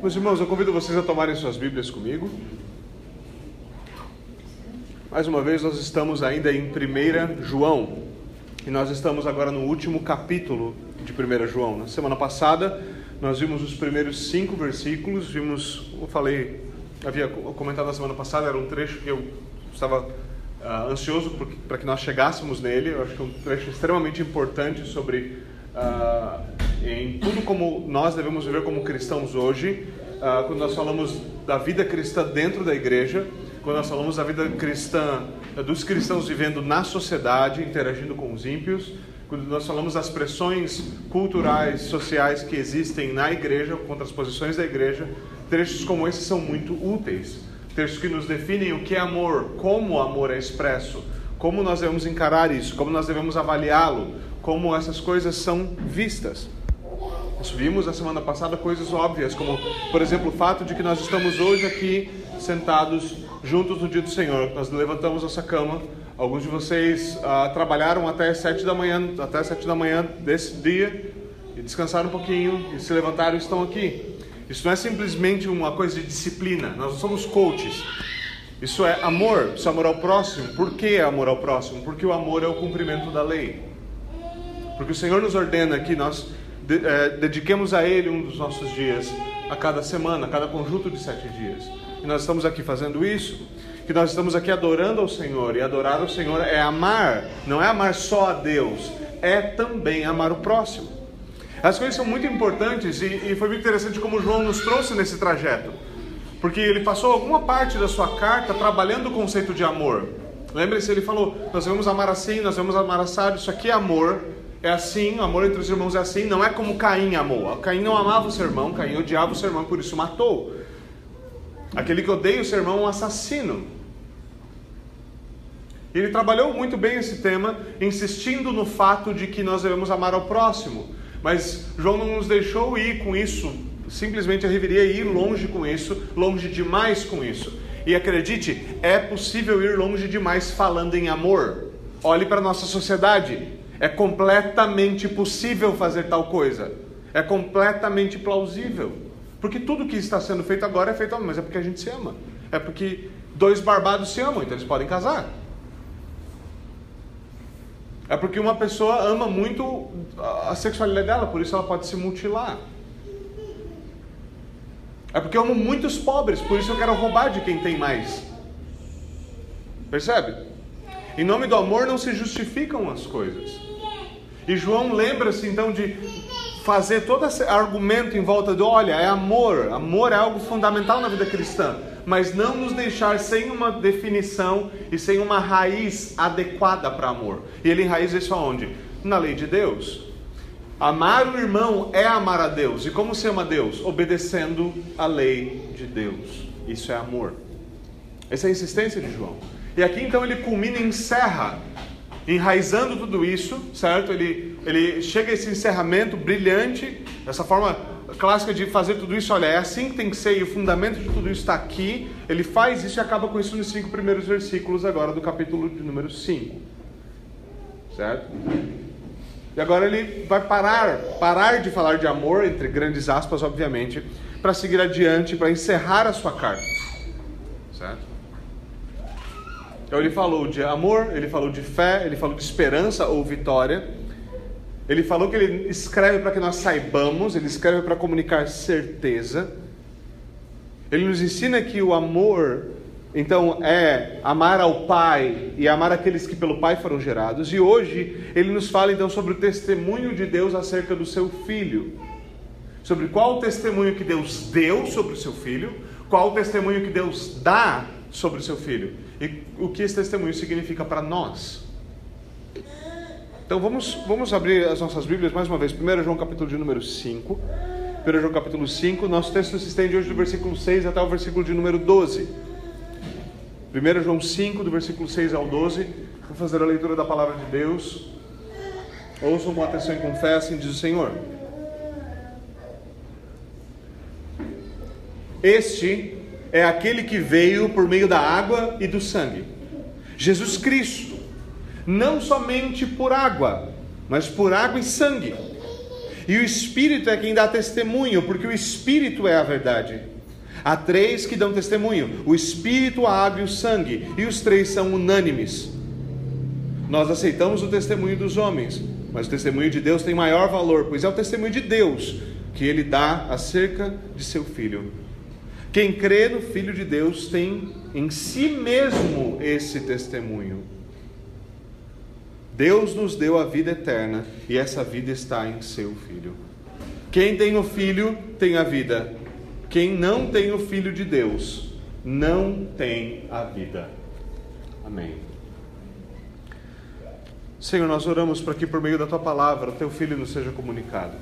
Meus irmãos, eu convido vocês a tomarem suas Bíblias comigo. Mais uma vez, nós estamos ainda em 1 João. E nós estamos agora no último capítulo de 1 João. Na semana passada, nós vimos os primeiros cinco versículos. Vimos, eu falei, havia comentado na semana passada, era um trecho que eu estava uh, ansioso para que nós chegássemos nele. Eu acho que é um trecho extremamente importante sobre uh, em tudo como nós devemos viver como cristãos hoje, uh, quando nós falamos da vida cristã dentro da igreja, quando nós falamos da vida cristã, dos cristãos vivendo na sociedade, interagindo com os ímpios, quando nós falamos das pressões culturais, sociais que existem na igreja, contra as posições da igreja, trechos como esses são muito úteis. Trechos que nos definem o que é amor, como o amor é expresso, como nós devemos encarar isso, como nós devemos avaliá-lo, como essas coisas são vistas. Nós vimos na semana passada coisas óbvias, como, por exemplo, o fato de que nós estamos hoje aqui sentados juntos no dia do Senhor. Nós levantamos nossa cama. Alguns de vocês ah, trabalharam até sete da manhã, até sete da manhã desse dia e descansaram um pouquinho e se levantaram e estão aqui. Isso não é simplesmente uma coisa de disciplina. Nós somos coaches. Isso é amor, isso é amor ao próximo. Por que amor ao próximo? Porque o amor é o cumprimento da lei. Porque o Senhor nos ordena que nós de, é, dediquemos a Ele um dos nossos dias a cada semana, a cada conjunto de sete dias. E nós estamos aqui fazendo isso, que nós estamos aqui adorando ao Senhor, e adorar ao Senhor é amar, não é amar só a Deus, é também amar o próximo. As coisas são muito importantes e, e foi muito interessante como João nos trouxe nesse trajeto, porque ele passou alguma parte da sua carta trabalhando o conceito de amor. Lembre-se, ele falou: nós devemos amar assim, nós devemos amar assado, isso aqui é amor, é assim, o amor entre os irmãos é assim, não é como Caim amou. Caim não amava o seu irmão, Caim odiava o seu irmão, por isso matou. Aquele que odeia o seu irmão é um assassino. Ele trabalhou muito bem esse tema, insistindo no fato de que nós devemos amar ao próximo. Mas João não nos deixou ir com isso, simplesmente eu deveria ir longe com isso, longe demais com isso. E acredite, é possível ir longe demais falando em amor. Olhe para a nossa sociedade. É completamente possível fazer tal coisa. É completamente plausível. Porque tudo que está sendo feito agora é feito, mas é porque a gente se ama. É porque dois barbados se amam, então eles podem casar. É porque uma pessoa ama muito a sexualidade dela, por isso ela pode se mutilar. É porque eu amo muitos pobres, por isso eu quero roubar de quem tem mais. Percebe? Em nome do amor não se justificam as coisas. E João lembra-se então de fazer todo esse argumento em volta do, olha, é amor, amor é algo fundamental na vida cristã, mas não nos deixar sem uma definição e sem uma raiz adequada para amor. E ele enraiza isso aonde? Na lei de Deus. Amar o irmão é amar a Deus. E como se ama Deus? Obedecendo a lei de Deus. Isso é amor. Essa é a insistência de João. E aqui então ele culmina e encerra enraizando tudo isso, certo? Ele, ele chega a esse encerramento brilhante, essa forma clássica de fazer tudo isso, olha, é assim que tem que ser, e o fundamento de tudo isso está aqui. Ele faz isso e acaba com isso nos cinco primeiros versículos agora do capítulo de número 5. Certo? E agora ele vai parar, parar de falar de amor, entre grandes aspas, obviamente, para seguir adiante, para encerrar a sua carta. Certo? Então ele falou de amor, ele falou de fé, ele falou de esperança ou vitória. Ele falou que ele escreve para que nós saibamos, ele escreve para comunicar certeza. Ele nos ensina que o amor, então, é amar ao Pai e amar aqueles que pelo Pai foram gerados. E hoje ele nos fala então sobre o testemunho de Deus acerca do seu filho. Sobre qual o testemunho que Deus deu sobre o seu filho, qual o testemunho que Deus dá sobre o seu filho e o que esse testemunho significa para nós. Então vamos, vamos abrir as nossas Bíblias mais uma vez. 1 João capítulo de número 5. 1 João capítulo 5. Nosso texto se estende hoje do versículo 6 até o versículo de número 12. 1 João 5, do versículo 6 ao 12. Vou fazer a leitura da palavra de Deus. Ouçam com atenção e confessem, diz o Senhor. Este é aquele que veio por meio da água e do sangue. Jesus Cristo, não somente por água, mas por água e sangue. E o Espírito é quem dá testemunho, porque o Espírito é a verdade. Há três que dão testemunho: o Espírito, a água e o sangue, e os três são unânimes. Nós aceitamos o testemunho dos homens, mas o testemunho de Deus tem maior valor, pois é o testemunho de Deus que ele dá acerca de seu filho. Quem crê no Filho de Deus tem em si mesmo esse testemunho. Deus nos deu a vida eterna e essa vida está em seu Filho. Quem tem o Filho tem a vida. Quem não tem o Filho de Deus não tem a vida. Amém. Senhor, nós oramos para que por meio da tua palavra o teu Filho nos seja comunicado.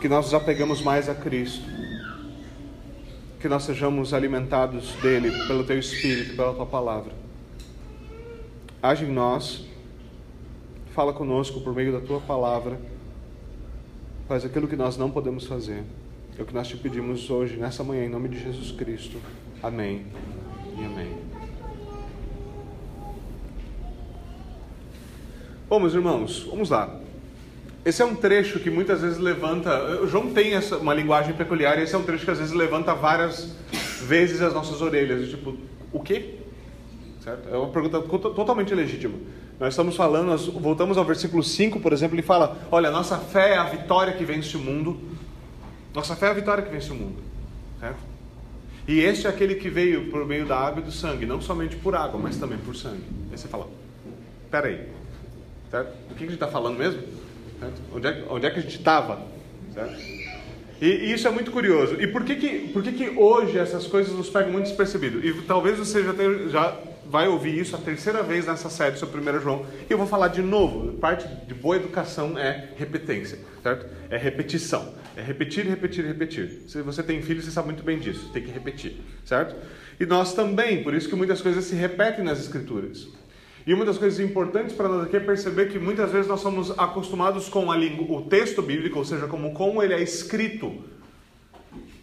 Que nós nos apegamos mais a Cristo. Que nós sejamos alimentados dele pelo teu Espírito, pela tua palavra. Age em nós Fala conosco por meio da tua palavra. Faz aquilo que nós não podemos fazer. É o que nós te pedimos hoje, nessa manhã, em nome de Jesus Cristo. Amém e amém. Bom, meus irmãos, vamos lá. Esse é um trecho que muitas vezes levanta. João tem essa, uma linguagem peculiar, e esse é um trecho que às vezes levanta várias vezes as nossas orelhas. Tipo, o quê? Certo? É uma pergunta totalmente legítima. Nós estamos falando, nós voltamos ao versículo 5, por exemplo, ele fala: Olha, nossa fé é a vitória que vence o mundo. Nossa fé é a vitória que vence o mundo. Certo? E este é aquele que veio por meio da água e do sangue, não somente por água, mas também por sangue. Aí você fala: Peraí, certo? Do que a gente está falando mesmo? Onde é, onde é, que a gente estava? E, e, isso é muito curioso. E por que, que, por que, que hoje essas coisas nos pegam muito despercebido? E talvez você já, tenha, já vai ouvir isso a terceira vez nessa série sobre 1 João. E eu vou falar de novo. Parte de boa educação é repetência, certo? É repetição. É repetir, repetir, repetir. Se você tem filho, você sabe muito bem disso. Tem que repetir, certo? E nós também, por isso que muitas coisas se repetem nas escrituras. E uma das coisas importantes para nós aqui é perceber que muitas vezes nós somos acostumados com língua, o texto bíblico, ou seja, como, como ele é escrito,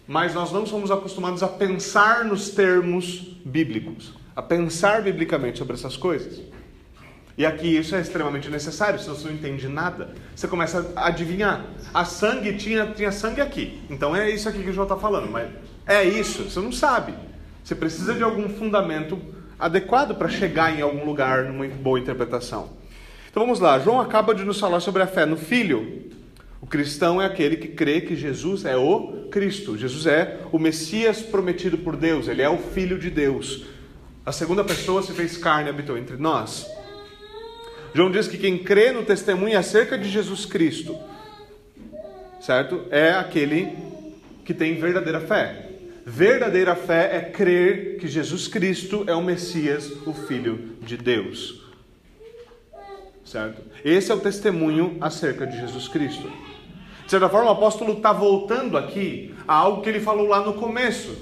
mas nós não somos acostumados a pensar nos termos bíblicos a pensar biblicamente sobre essas coisas. E aqui isso é extremamente necessário, se você não entende nada, você começa a adivinhar. A sangue tinha, tinha sangue aqui, então é isso aqui que o João está falando, mas é isso, você não sabe. Você precisa de algum fundamento adequado para chegar em algum lugar numa boa interpretação. Então vamos lá, João acaba de nos falar sobre a fé no Filho. O cristão é aquele que crê que Jesus é o Cristo, Jesus é o Messias prometido por Deus, ele é o Filho de Deus. A segunda pessoa se fez carne e habitou entre nós. João diz que quem crê no testemunho acerca de Jesus Cristo, certo? É aquele que tem verdadeira fé. Verdadeira fé é crer que Jesus Cristo é o Messias, o Filho de Deus. Certo? Esse é o testemunho acerca de Jesus Cristo. De certa forma, o apóstolo está voltando aqui a algo que ele falou lá no começo.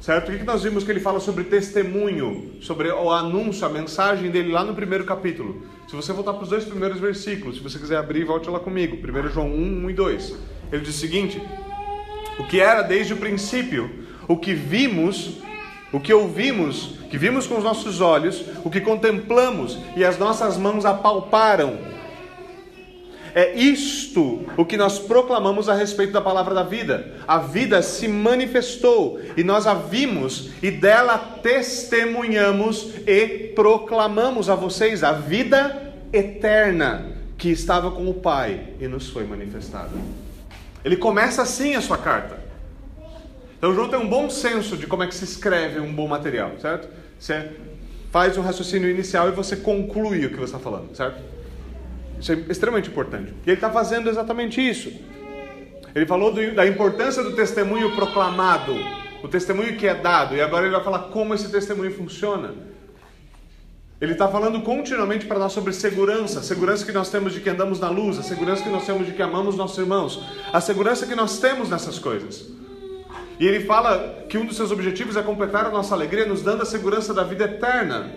Certo? O que nós vimos que ele fala sobre testemunho, sobre o anúncio, a mensagem dele lá no primeiro capítulo? Se você voltar para os dois primeiros versículos, se você quiser abrir, volte lá comigo. 1 João 1, 1 e 2. Ele diz o seguinte: O que era desde o princípio, o que vimos, o que ouvimos, que vimos com os nossos olhos, o que contemplamos e as nossas mãos apalparam é isto o que nós proclamamos a respeito da palavra da vida. A vida se manifestou e nós a vimos e dela testemunhamos e proclamamos a vocês a vida eterna que estava com o Pai e nos foi manifestada. Ele começa assim a sua carta. Então João tem um bom senso de como é que se escreve um bom material, certo? Você faz um raciocínio inicial e você conclui o que você está falando, certo? Isso é extremamente importante. E ele está fazendo exatamente isso. Ele falou do, da importância do testemunho proclamado, o testemunho que é dado, e agora ele vai falar como esse testemunho funciona. Ele está falando continuamente para nós sobre segurança, a segurança que nós temos de que andamos na luz, a segurança que nós temos de que amamos nossos irmãos, a segurança que nós temos nessas coisas. E ele fala que um dos seus objetivos é completar a nossa alegria, nos dando a segurança da vida eterna.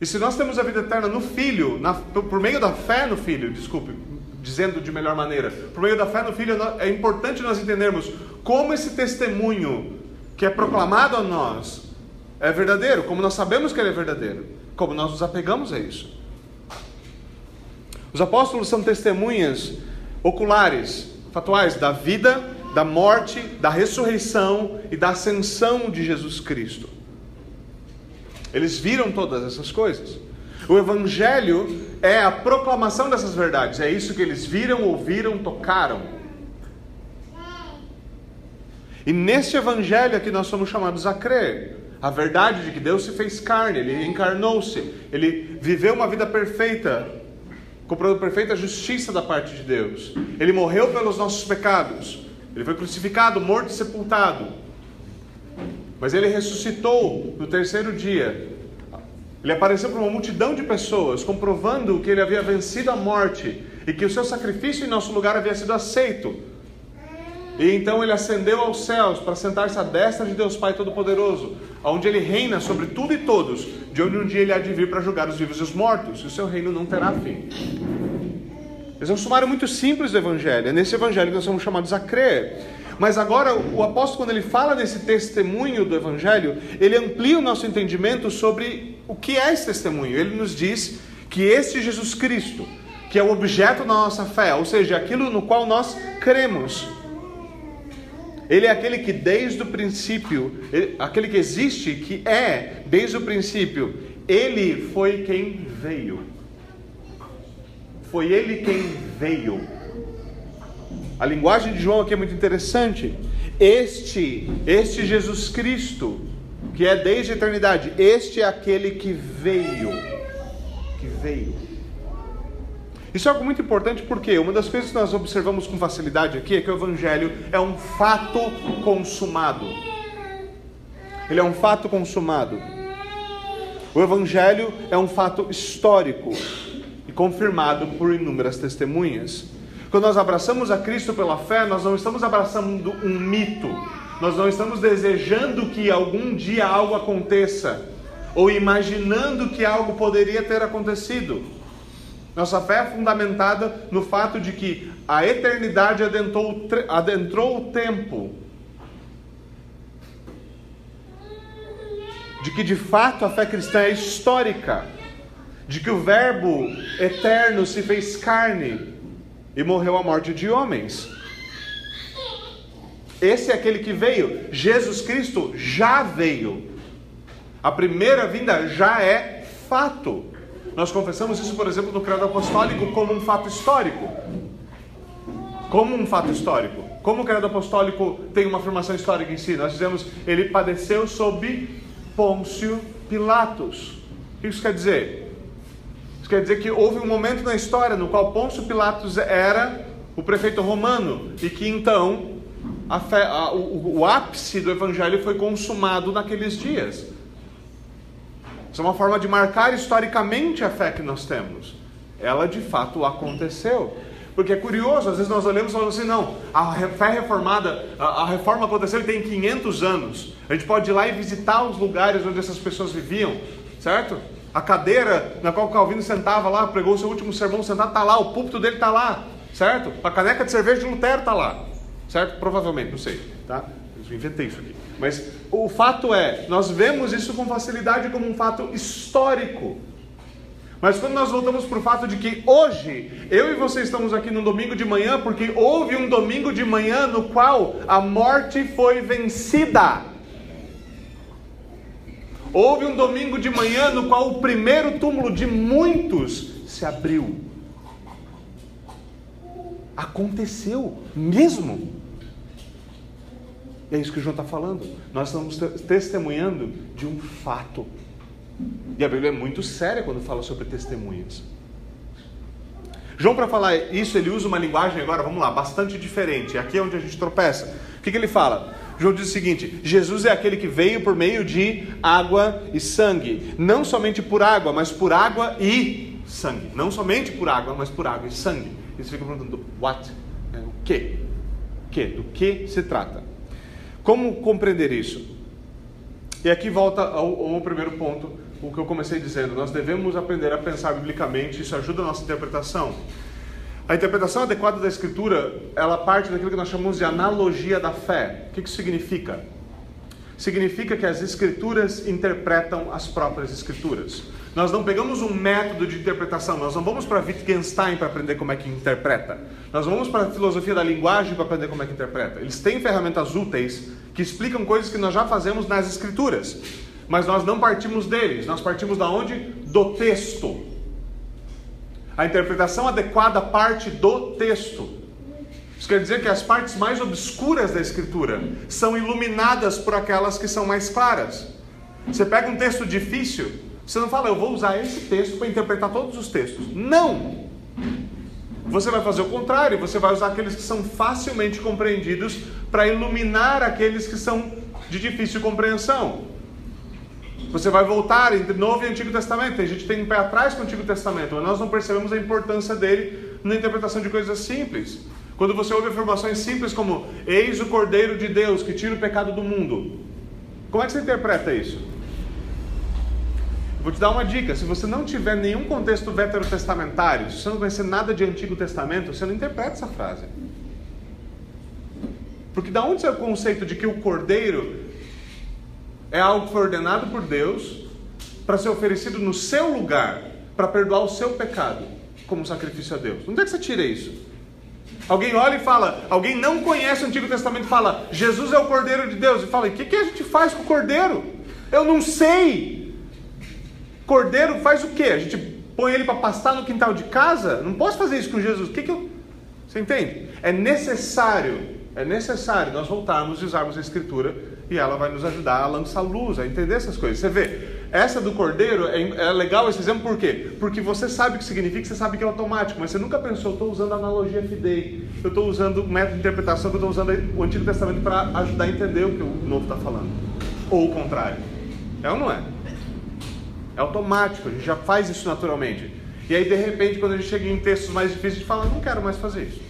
E se nós temos a vida eterna no Filho, na, por meio da fé no Filho, desculpe, dizendo de melhor maneira, por meio da fé no Filho, é importante nós entendermos como esse testemunho que é proclamado a nós é verdadeiro, como nós sabemos que ele é verdadeiro, como nós nos apegamos a isso. Os apóstolos são testemunhas oculares, fatuais da vida, da morte, da ressurreição e da ascensão de Jesus Cristo. Eles viram todas essas coisas. O Evangelho é a proclamação dessas verdades. É isso que eles viram, ouviram, tocaram. E nesse Evangelho que nós somos chamados a crer. A verdade de que Deus se fez carne, Ele encarnou-se, Ele viveu uma vida perfeita, comprou perfeita justiça da parte de Deus. Ele morreu pelos nossos pecados. Ele foi crucificado, morto e sepultado. Mas ele ressuscitou no terceiro dia. Ele apareceu para uma multidão de pessoas, comprovando que ele havia vencido a morte e que o seu sacrifício em nosso lugar havia sido aceito. E então ele ascendeu aos céus para sentar-se à destra de Deus Pai Todo-Poderoso, onde ele reina sobre tudo e todos, de onde um dia ele há de vir para julgar os vivos e os mortos, e o seu reino não terá fim. Esse é um sumário muito simples do Evangelho. É nesse Evangelho que nós somos chamados a crer. Mas agora, o apóstolo, quando ele fala desse testemunho do Evangelho, ele amplia o nosso entendimento sobre o que é esse testemunho. Ele nos diz que este Jesus Cristo, que é o objeto da nossa fé, ou seja, aquilo no qual nós cremos, ele é aquele que desde o princípio, ele, aquele que existe, que é desde o princípio, ele foi quem veio. Foi ele quem veio. A linguagem de João aqui é muito interessante. Este, este Jesus Cristo, que é desde a eternidade, este é aquele que veio. Que veio. Isso é algo muito importante porque uma das coisas que nós observamos com facilidade aqui é que o Evangelho é um fato consumado. Ele é um fato consumado. O Evangelho é um fato histórico e confirmado por inúmeras testemunhas. Quando nós abraçamos a Cristo pela fé, nós não estamos abraçando um mito, nós não estamos desejando que algum dia algo aconteça, ou imaginando que algo poderia ter acontecido. Nossa fé é fundamentada no fato de que a eternidade adentrou, adentrou o tempo. De que de fato a fé cristã é histórica de que o Verbo eterno se fez carne e morreu a morte de homens. Esse é aquele que veio. Jesus Cristo já veio. A primeira vinda já é fato. Nós confessamos isso, por exemplo, no Credo Apostólico como um fato histórico. Como um fato histórico. Como o Credo Apostólico tem uma afirmação histórica em si? Nós dizemos, ele padeceu sob Pôncio Pilatos. O que isso quer dizer? Quer dizer que houve um momento na história no qual Pôncio Pilatos era o prefeito romano e que então a fé, a, o, o ápice do evangelho foi consumado naqueles dias. Isso é uma forma de marcar historicamente a fé que nós temos. Ela de fato aconteceu. Porque é curioso, às vezes nós olhamos e falamos assim, não, a fé reformada, a, a, reforma aconteceu e tem 500 anos. A gente pode ir lá e visitar os lugares onde essas pessoas viviam, certo? A cadeira na qual Calvino sentava lá, pregou o seu último sermão sentado, está lá, o púlpito dele está lá, certo? A caneca de cerveja de Lutero está lá, certo? Provavelmente, não sei, tá? Eu inventei isso aqui. Mas o fato é, nós vemos isso com facilidade como um fato histórico. Mas quando nós voltamos para o fato de que hoje eu e você estamos aqui no domingo de manhã, porque houve um domingo de manhã no qual a morte foi vencida. Houve um domingo de manhã no qual o primeiro túmulo de muitos se abriu. Aconteceu mesmo. É isso que o João está falando. Nós estamos testemunhando de um fato. E a Bíblia é muito séria quando fala sobre testemunhas. João, para falar isso, ele usa uma linguagem agora, vamos lá, bastante diferente. Aqui é onde a gente tropeça. O que, que ele fala? João diz o seguinte: Jesus é aquele que veio por meio de água e sangue. Não somente por água, mas por água e sangue. Não somente por água, mas por água e sangue. E você fica perguntando: what? É, o que? O que? Do que se trata? Como compreender isso? E aqui volta ao, ao primeiro ponto, o que eu comecei dizendo. Nós devemos aprender a pensar biblicamente, isso ajuda a nossa interpretação. A interpretação adequada da Escritura, ela parte daquilo que nós chamamos de analogia da fé. O que isso significa? Significa que as Escrituras interpretam as próprias Escrituras. Nós não pegamos um método de interpretação, nós não vamos para Wittgenstein para aprender como é que interpreta. Nós vamos para a filosofia da linguagem para aprender como é que interpreta. Eles têm ferramentas úteis que explicam coisas que nós já fazemos nas escrituras. Mas nós não partimos deles, nós partimos da onde? Do texto. A interpretação adequada parte do texto. Isso quer dizer que as partes mais obscuras da escritura são iluminadas por aquelas que são mais claras. Você pega um texto difícil, você não fala, eu vou usar esse texto para interpretar todos os textos. Não! Você vai fazer o contrário, você vai usar aqueles que são facilmente compreendidos para iluminar aqueles que são de difícil compreensão. Você vai voltar entre Novo e Antigo Testamento. A gente tem um pé atrás com o Antigo Testamento, mas nós não percebemos a importância dele na interpretação de coisas simples. Quando você ouve afirmações simples como Eis o Cordeiro de Deus que tira o pecado do mundo, como é que você interpreta isso? Vou te dar uma dica: se você não tiver nenhum contexto veterotestamentário, se você não conhecer nada de Antigo Testamento, você não interpreta essa frase. Porque da onde saiu o conceito de que o cordeiro é algo que foi ordenado por Deus para ser oferecido no seu lugar, para perdoar o seu pecado, como sacrifício a Deus? Onde é que você tira isso? Alguém olha e fala, alguém não conhece o Antigo Testamento e fala, Jesus é o Cordeiro de Deus, e fala, o que, que a gente faz com o Cordeiro? Eu não sei. Cordeiro faz o quê? A gente põe ele para pastar no quintal de casa? Não posso fazer isso com Jesus. O que, que eu. Você entende? É necessário, é necessário nós voltarmos e usarmos a Escritura e ela vai nos ajudar a lançar luz, a entender essas coisas. Você vê, essa do cordeiro é, é legal esse exemplo por quê? Porque você sabe o que significa, você sabe que é automático, mas você nunca pensou, eu estou usando a analogia fidei, eu estou usando o método de interpretação, eu estou usando o Antigo Testamento para ajudar a entender o que o Novo está falando. Ou o contrário. É ou não é? É automático, a gente já faz isso naturalmente. E aí, de repente, quando a gente chega em textos mais difíceis, a gente fala, não quero mais fazer isso.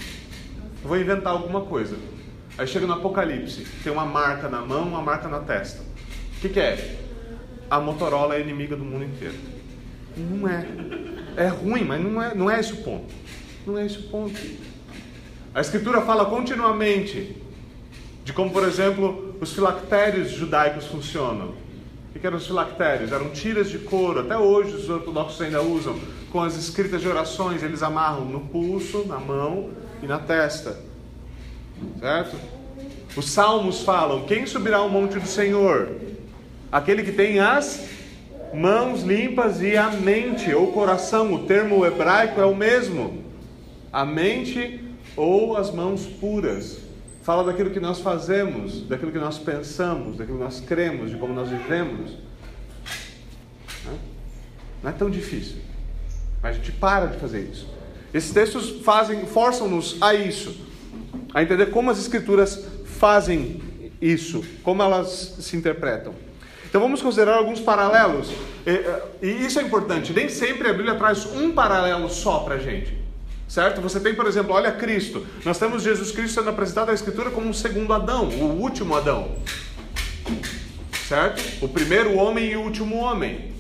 vou inventar alguma coisa. Aí chega no Apocalipse, tem uma marca na mão, uma marca na testa. O que, que é? A Motorola é inimiga do mundo inteiro. Não é. É ruim, mas não é, não é esse o ponto. Não é esse o ponto. A Escritura fala continuamente de como, por exemplo, os filactérios judaicos funcionam. O que eram os filactérios? Eram tiras de couro, até hoje os ortodoxos ainda usam, com as escritas de orações, eles amarram no pulso, na mão e na testa. Certo? Os salmos falam: quem subirá ao monte do Senhor? Aquele que tem as mãos limpas e a mente ou coração. O termo hebraico é o mesmo. A mente ou as mãos puras. Fala daquilo que nós fazemos, daquilo que nós pensamos, daquilo que nós cremos, de como nós vivemos. Não é tão difícil. Mas a gente para de fazer isso. Esses textos fazem, forçam-nos a isso a entender como as escrituras fazem isso, como elas se interpretam. Então vamos considerar alguns paralelos. E, isso é importante. Nem sempre a Bíblia traz um paralelo só para a gente. Certo? Você tem, por exemplo, olha Cristo. Nós temos Jesus Cristo sendo apresentado na Escritura como um segundo Adão, o último Adão. Certo? O primeiro homem e o último homem.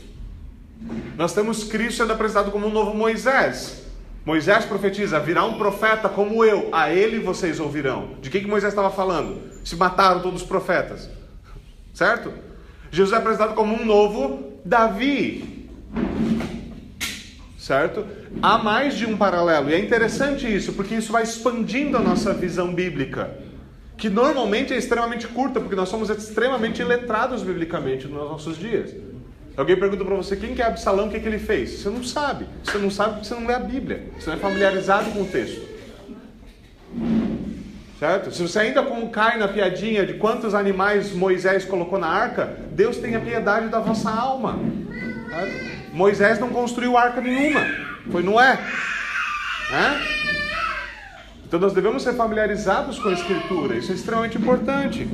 Nós temos Cristo sendo apresentado como um novo Moisés. Moisés profetiza: virá um profeta como eu, a ele vocês ouvirão. De quem que Moisés estava falando? Se mataram todos os profetas, certo? Jesus é apresentado como um novo Davi, certo? Há mais de um paralelo, e é interessante isso, porque isso vai expandindo a nossa visão bíblica, que normalmente é extremamente curta, porque nós somos extremamente letrados biblicamente nos nossos dias. Alguém pergunta para você quem que é Absalão, o que, que ele fez? Você não sabe. Você não sabe porque você não lê a Bíblia. Você não é familiarizado com o texto. Certo? Se você ainda cai na piadinha de quantos animais Moisés colocou na arca, Deus tenha piedade da vossa alma. Certo? Moisés não construiu arca nenhuma. Foi Noé. É? Então nós devemos ser familiarizados com a Escritura. Isso é extremamente importante.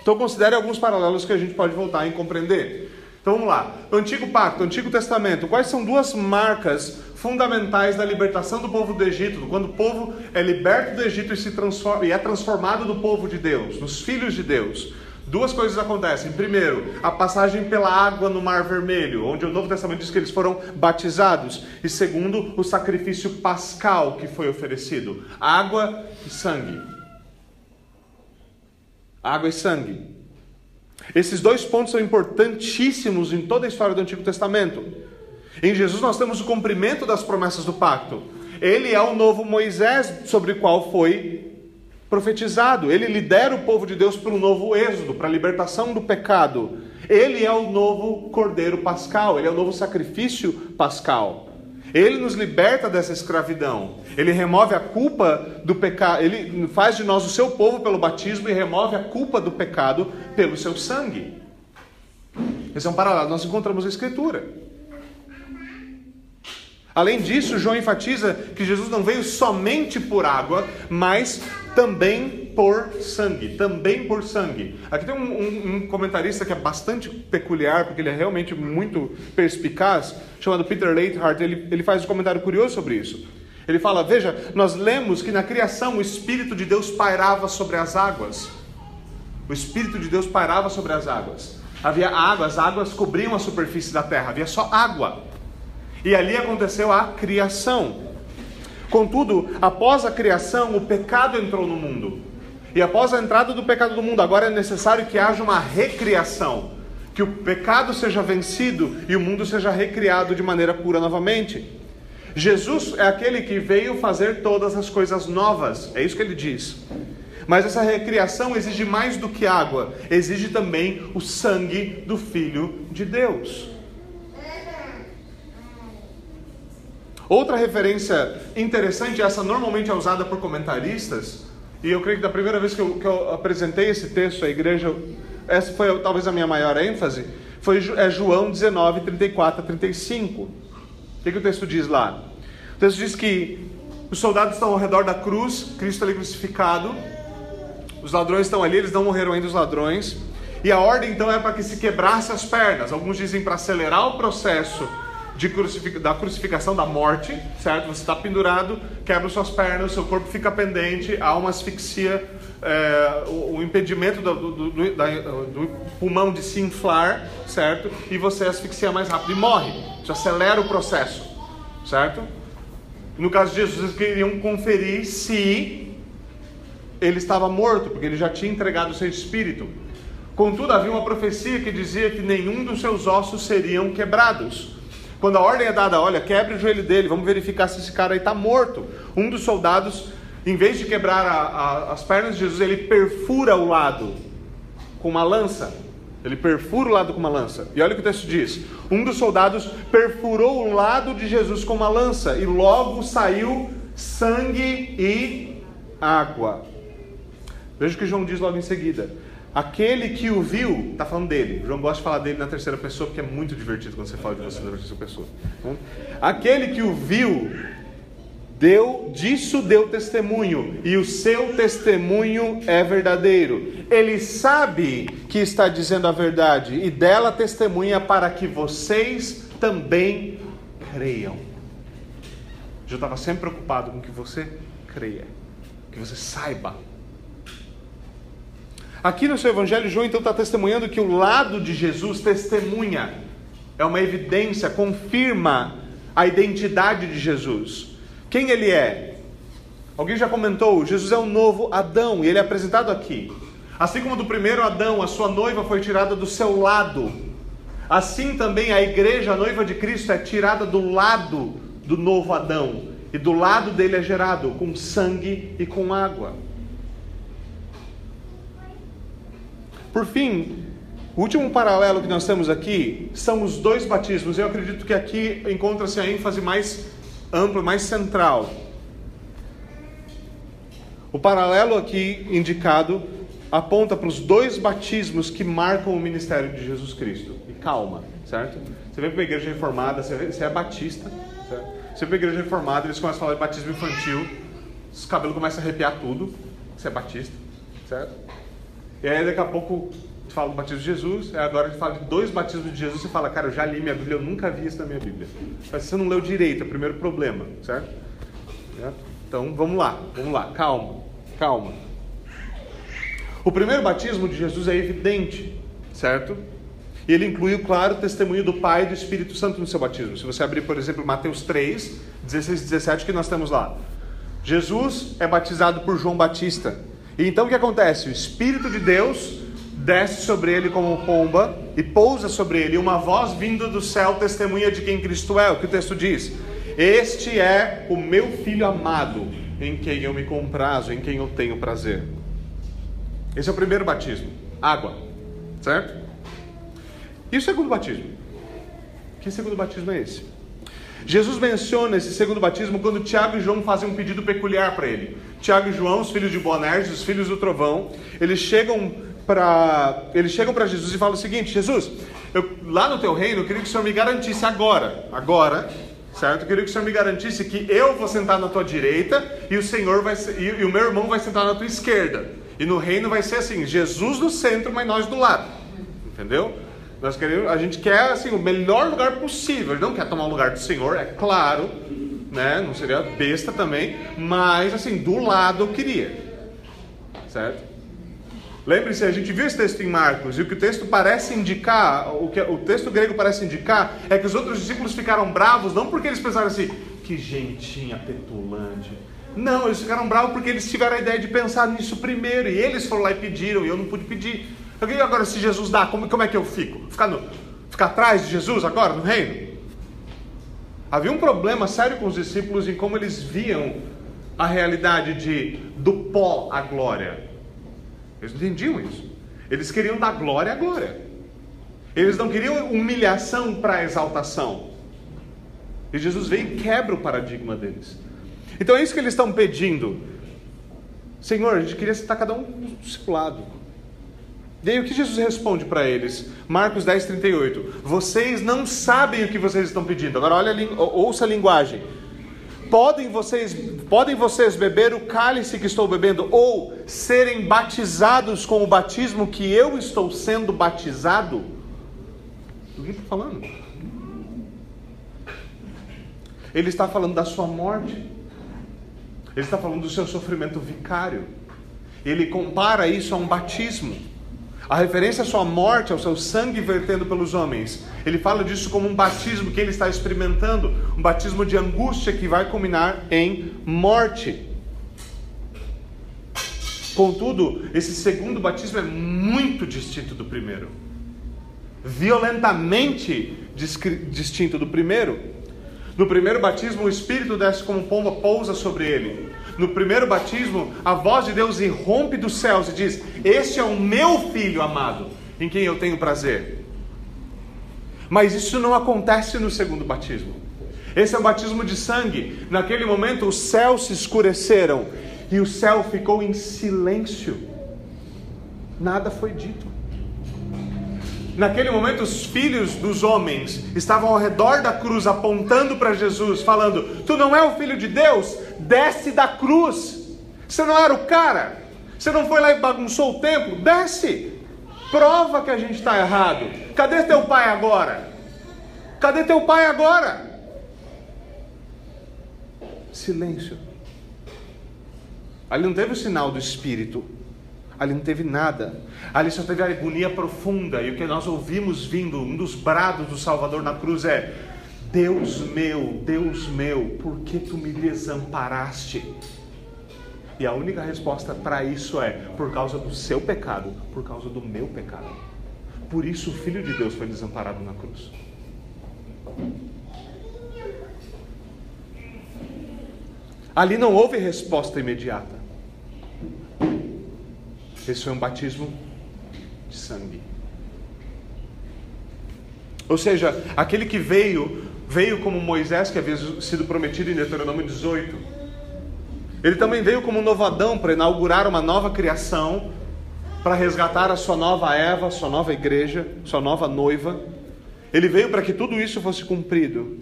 Então considere alguns paralelos que a gente pode voltar e compreender. Então vamos lá. Antigo Pacto, Antigo Testamento. Quais são duas marcas fundamentais da libertação do povo do Egito? Quando o povo é liberto do Egito e, se transforma, e é transformado do povo de Deus, dos filhos de Deus. Duas coisas acontecem. Primeiro, a passagem pela água no Mar Vermelho, onde o Novo Testamento diz que eles foram batizados. E segundo, o sacrifício pascal que foi oferecido: água e sangue. Água e sangue. Esses dois pontos são importantíssimos em toda a história do Antigo Testamento. Em Jesus nós temos o cumprimento das promessas do pacto. Ele é o novo Moisés sobre o qual foi profetizado. Ele lidera o povo de Deus para um novo êxodo, para a libertação do pecado. Ele é o novo cordeiro pascal, ele é o novo sacrifício pascal. Ele nos liberta dessa escravidão. Ele remove a culpa do pecado. Ele faz de nós o seu povo pelo batismo e remove a culpa do pecado pelo seu sangue. Esse é um paralelo. Nós encontramos na Escritura. Além disso, João enfatiza que Jesus não veio somente por água, mas também por sangue. Também por sangue. Aqui tem um, um, um, comentarista que é bastante peculiar, porque ele é realmente muito perspicaz, chamado Peter Leithart. Ele, ele faz um comentário curioso sobre isso. Ele fala: Veja, nós lemos que na criação o Espírito de Deus pairava sobre as águas. O Espírito de Deus pairava sobre as águas. Havia água, as águas cobriam a superfície da terra, havia só água. E ali aconteceu a criação. Contudo, após a criação, o pecado entrou no mundo. E após a entrada do pecado no mundo, agora é necessário que haja uma recriação. Que o pecado seja vencido e o mundo seja recriado de maneira pura novamente. Jesus é aquele que veio fazer todas as coisas novas, é isso que ele diz. Mas essa recriação exige mais do que água, exige também o sangue do Filho de Deus. Outra referência interessante, essa normalmente é usada por comentaristas, e eu creio que da primeira vez que eu, que eu apresentei esse texto à igreja, essa foi talvez a minha maior ênfase, foi é João 19, 34 a 35. O que, que o texto diz lá? O texto diz que os soldados estão ao redor da cruz, Cristo ali crucificado, os ladrões estão ali, eles não morreram ainda, os ladrões, e a ordem então é para que se quebrasse as pernas. Alguns dizem para acelerar o processo crucific... da crucificação da morte, certo? Você está pendurado, quebra suas pernas, seu corpo fica pendente, há uma asfixia, é, o, o, impedimento do, do, do, da, do, pulmão de se inflar, certo? E você asfixia mais rápido e morre. Isso acelera o processo, certo? No caso de Jesus, eles queriam conferir se ele estava morto, porque ele já tinha entregado o seu espírito. Contudo, havia uma profecia que dizia que nenhum dos seus ossos seriam quebrados. Quando a ordem é dada, olha, quebre o joelho dele, vamos verificar se esse cara aí está morto. Um dos soldados, em vez de quebrar a, a, as pernas de Jesus, ele perfura o lado com uma lança. Ele perfura o lado com uma lança. E olha o que o texto diz: Um dos soldados perfurou o lado de Jesus com uma lança, e logo saiu sangue e água. Veja o que João diz logo em seguida. Aquele que o viu, está falando dele. João gosta de falar dele na terceira pessoa, porque é muito divertido quando você fala de você na terceira pessoa. Aquele que o viu, deu, disso deu testemunho, e o seu testemunho é verdadeiro. Ele sabe que está dizendo a verdade, e dela testemunha para que vocês também creiam. Eu estava sempre preocupado com que você creia, que você saiba Aqui no seu Evangelho, João então está testemunhando que o lado de Jesus testemunha, é uma evidência, confirma a identidade de Jesus. Quem ele é? Alguém já comentou, Jesus é o novo Adão e ele é apresentado aqui. Assim como do primeiro Adão, a sua noiva foi tirada do seu lado, assim também a igreja, a noiva de Cristo, é tirada do lado do novo Adão, e do lado dele é gerado com sangue e com água. Por fim, o último paralelo que nós temos aqui são os dois batismos. Eu acredito que aqui encontra-se a ênfase mais ampla, mais central. O paralelo aqui indicado aponta para os dois batismos que marcam o ministério de Jesus Cristo. E calma, certo? Você vem para uma igreja reformada, você é batista, certo? Você vem para uma igreja reformada, eles começam a falar de batismo infantil, os cabelos começam a arrepiar tudo, você é batista, certo? E aí daqui a pouco fala do batismo de Jesus, agora gente fala de dois batismos de Jesus, você fala, cara, eu já li minha Bíblia, eu nunca vi isso na minha Bíblia. Mas você não leu direito, é o primeiro problema, certo? Então vamos lá, vamos lá, calma, calma. O primeiro batismo de Jesus é evidente, certo? E ele inclui, claro, o testemunho do Pai e do Espírito Santo no seu batismo. Se você abrir, por exemplo, Mateus 3, 16 e 17, que nós temos lá. Jesus é batizado por João Batista. E então o que acontece? O Espírito de Deus desce sobre ele como pomba e pousa sobre ele. Uma voz vindo do céu testemunha de quem Cristo é, o que o texto diz. Este é o meu filho amado, em quem eu me comprazo, em quem eu tenho prazer. Esse é o primeiro batismo, água, certo? E o segundo batismo? Que segundo batismo é esse? Jesus menciona esse segundo batismo quando Tiago e João fazem um pedido peculiar para ele. Tiago e João, os filhos de Boanerges, os filhos do trovão, eles chegam para eles chegam para Jesus e falam o seguinte: Jesus, eu, lá no teu reino, eu queria que o Senhor me garantisse agora, agora, certo? Eu queria que o Senhor me garantisse que eu vou sentar na tua direita e o Senhor vai e, e o meu irmão vai sentar na tua esquerda. E no reino vai ser assim: Jesus no centro, mas nós do lado. Entendeu? Nós queremos, a gente quer assim o melhor lugar possível. Ele não quer tomar o lugar do Senhor, é claro, né? Não seria besta também, mas assim do lado eu queria, certo? Lembre-se, a gente viu esse texto em Marcos, e o que o texto parece indicar, o que o texto grego parece indicar, é que os outros discípulos ficaram bravos, não porque eles pensaram assim, que gentinha petulante. Não, eles ficaram bravos porque eles tiveram a ideia de pensar nisso primeiro, e eles foram lá e pediram, e eu não pude pedir. E agora, se Jesus dá, como, como é que eu fico? Ficar, no, ficar atrás de Jesus agora, no reino? Havia um problema sério com os discípulos em como eles viam a realidade de do pó à glória. Eles não entendiam isso. Eles queriam dar glória à glória. Eles não queriam humilhação para exaltação. E Jesus vem e quebra o paradigma deles. Então é isso que eles estão pedindo. Senhor, a gente queria estar cada um do seu lado. E aí o que Jesus responde para eles? Marcos 10, 38. Vocês não sabem o que vocês estão pedindo. Agora olha, ouça a linguagem. Podem vocês, podem vocês beber o cálice que estou bebendo, ou serem batizados com o batismo que eu estou sendo batizado? O que está falando? Ele está falando da sua morte. Ele está falando do seu sofrimento vicário. Ele compara isso a um batismo. A referência à sua morte, ao seu sangue vertendo pelos homens. Ele fala disso como um batismo que ele está experimentando, um batismo de angústia que vai culminar em morte. Contudo, esse segundo batismo é muito distinto do primeiro. Violentamente distinto do primeiro. No primeiro batismo, o Espírito desce como pomba, pousa sobre ele no primeiro batismo, a voz de Deus irrompe dos céus e diz: Este é o meu filho amado, em quem eu tenho prazer. Mas isso não acontece no segundo batismo. Esse é o batismo de sangue. Naquele momento, os céus se escureceram e o céu ficou em silêncio. Nada foi dito. Naquele momento, os filhos dos homens estavam ao redor da cruz, apontando para Jesus, falando: Tu não é o filho de Deus? Desce da cruz. Você não era o cara? Você não foi lá e bagunçou o templo? Desce. Prova que a gente está errado. Cadê teu pai agora? Cadê teu pai agora? Silêncio. Ali não teve o sinal do Espírito. Ali não teve nada. Ali só teve a agonia profunda. E o que nós ouvimos vindo, um dos brados do Salvador na cruz é: Deus meu, Deus meu, por que tu me desamparaste? E a única resposta para isso é: por causa do seu pecado, por causa do meu pecado. Por isso o Filho de Deus foi desamparado na cruz. Ali não houve resposta imediata. Esse foi um batismo de sangue. Ou seja, aquele que veio, veio como Moisés, que havia sido prometido em Deuteronômio 18. Ele também veio como um novadão para inaugurar uma nova criação, para resgatar a sua nova Eva, sua nova igreja, sua nova noiva. Ele veio para que tudo isso fosse cumprido.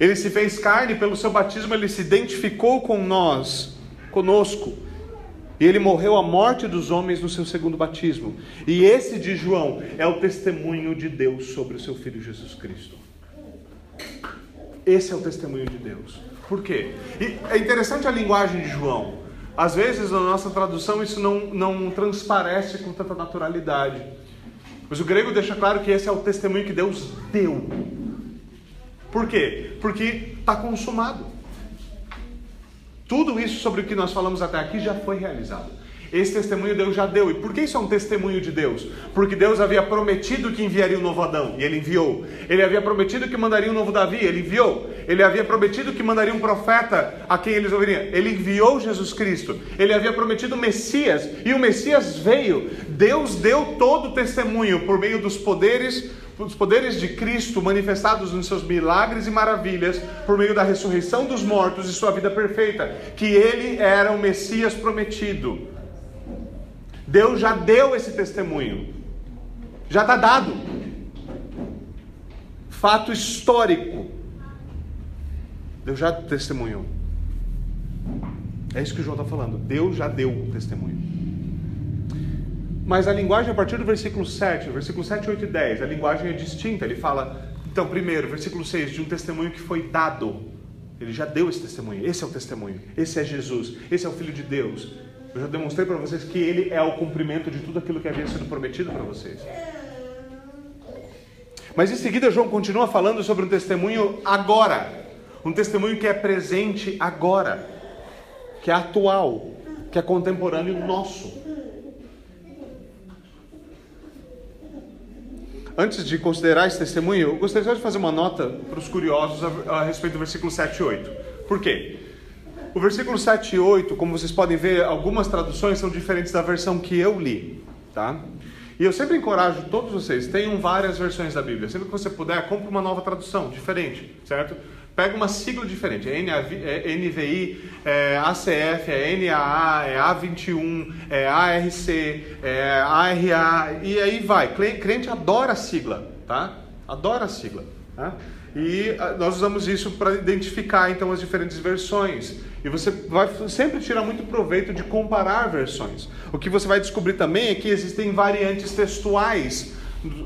Ele se fez carne pelo seu batismo, ele se identificou com nós, conosco e ele morreu a morte dos homens no seu segundo batismo. E esse de João é o testemunho de Deus sobre o seu filho Jesus Cristo. Esse é o testemunho de Deus. Por quê? E é interessante a linguagem de João. Às vezes na nossa tradução isso não, não transparece com tanta naturalidade. Mas o grego deixa claro que esse é o testemunho que Deus deu. Por quê? Porque está consumado. Tudo isso sobre o que nós falamos até aqui já foi realizado. Esse testemunho Deus já deu. E por que isso é um testemunho de Deus? Porque Deus havia prometido que enviaria um novo Adão, e ele enviou. Ele havia prometido que mandaria um novo Davi, ele enviou. Ele havia prometido que mandaria um profeta a quem eles ouviriam. Ele enviou Jesus Cristo. Ele havia prometido o Messias, e o Messias veio. Deus deu todo o testemunho por meio dos poderes os poderes de Cristo manifestados nos seus milagres e maravilhas por meio da ressurreição dos mortos e sua vida perfeita, que ele era o Messias prometido. Deus já deu esse testemunho. Já está dado. Fato histórico. Deus já testemunhou. É isso que o João está falando. Deus já deu o testemunho. Mas a linguagem, a partir do versículo 7, versículo 7, 8 e 10, a linguagem é distinta. Ele fala, então, primeiro, versículo 6, de um testemunho que foi dado. Ele já deu esse testemunho. Esse é o testemunho. Esse é Jesus. Esse é o Filho de Deus. Eu já demonstrei para vocês que ele é o cumprimento de tudo aquilo que havia sido prometido para vocês. Mas em seguida, João continua falando sobre um testemunho agora. Um testemunho que é presente agora, que é atual, que é contemporâneo nosso. Antes de considerar esse testemunho, eu gostaria de fazer uma nota para os curiosos a, a respeito do versículo 7 e 8. Por quê? O versículo 7 e 8, como vocês podem ver, algumas traduções são diferentes da versão que eu li, tá? E eu sempre encorajo todos vocês, tenham várias versões da Bíblia. Sempre que você puder, compre uma nova tradução, diferente, certo? Pega uma sigla diferente, é NVI, é ACF, é NAA, é A21, é ARC, é ARA, e aí vai. Crente adora a sigla, tá? Adora a sigla, tá? E ah, nós usamos isso para identificar então as diferentes versões. E você vai sempre tirar muito proveito de comparar versões. O que você vai descobrir também é que existem variantes textuais.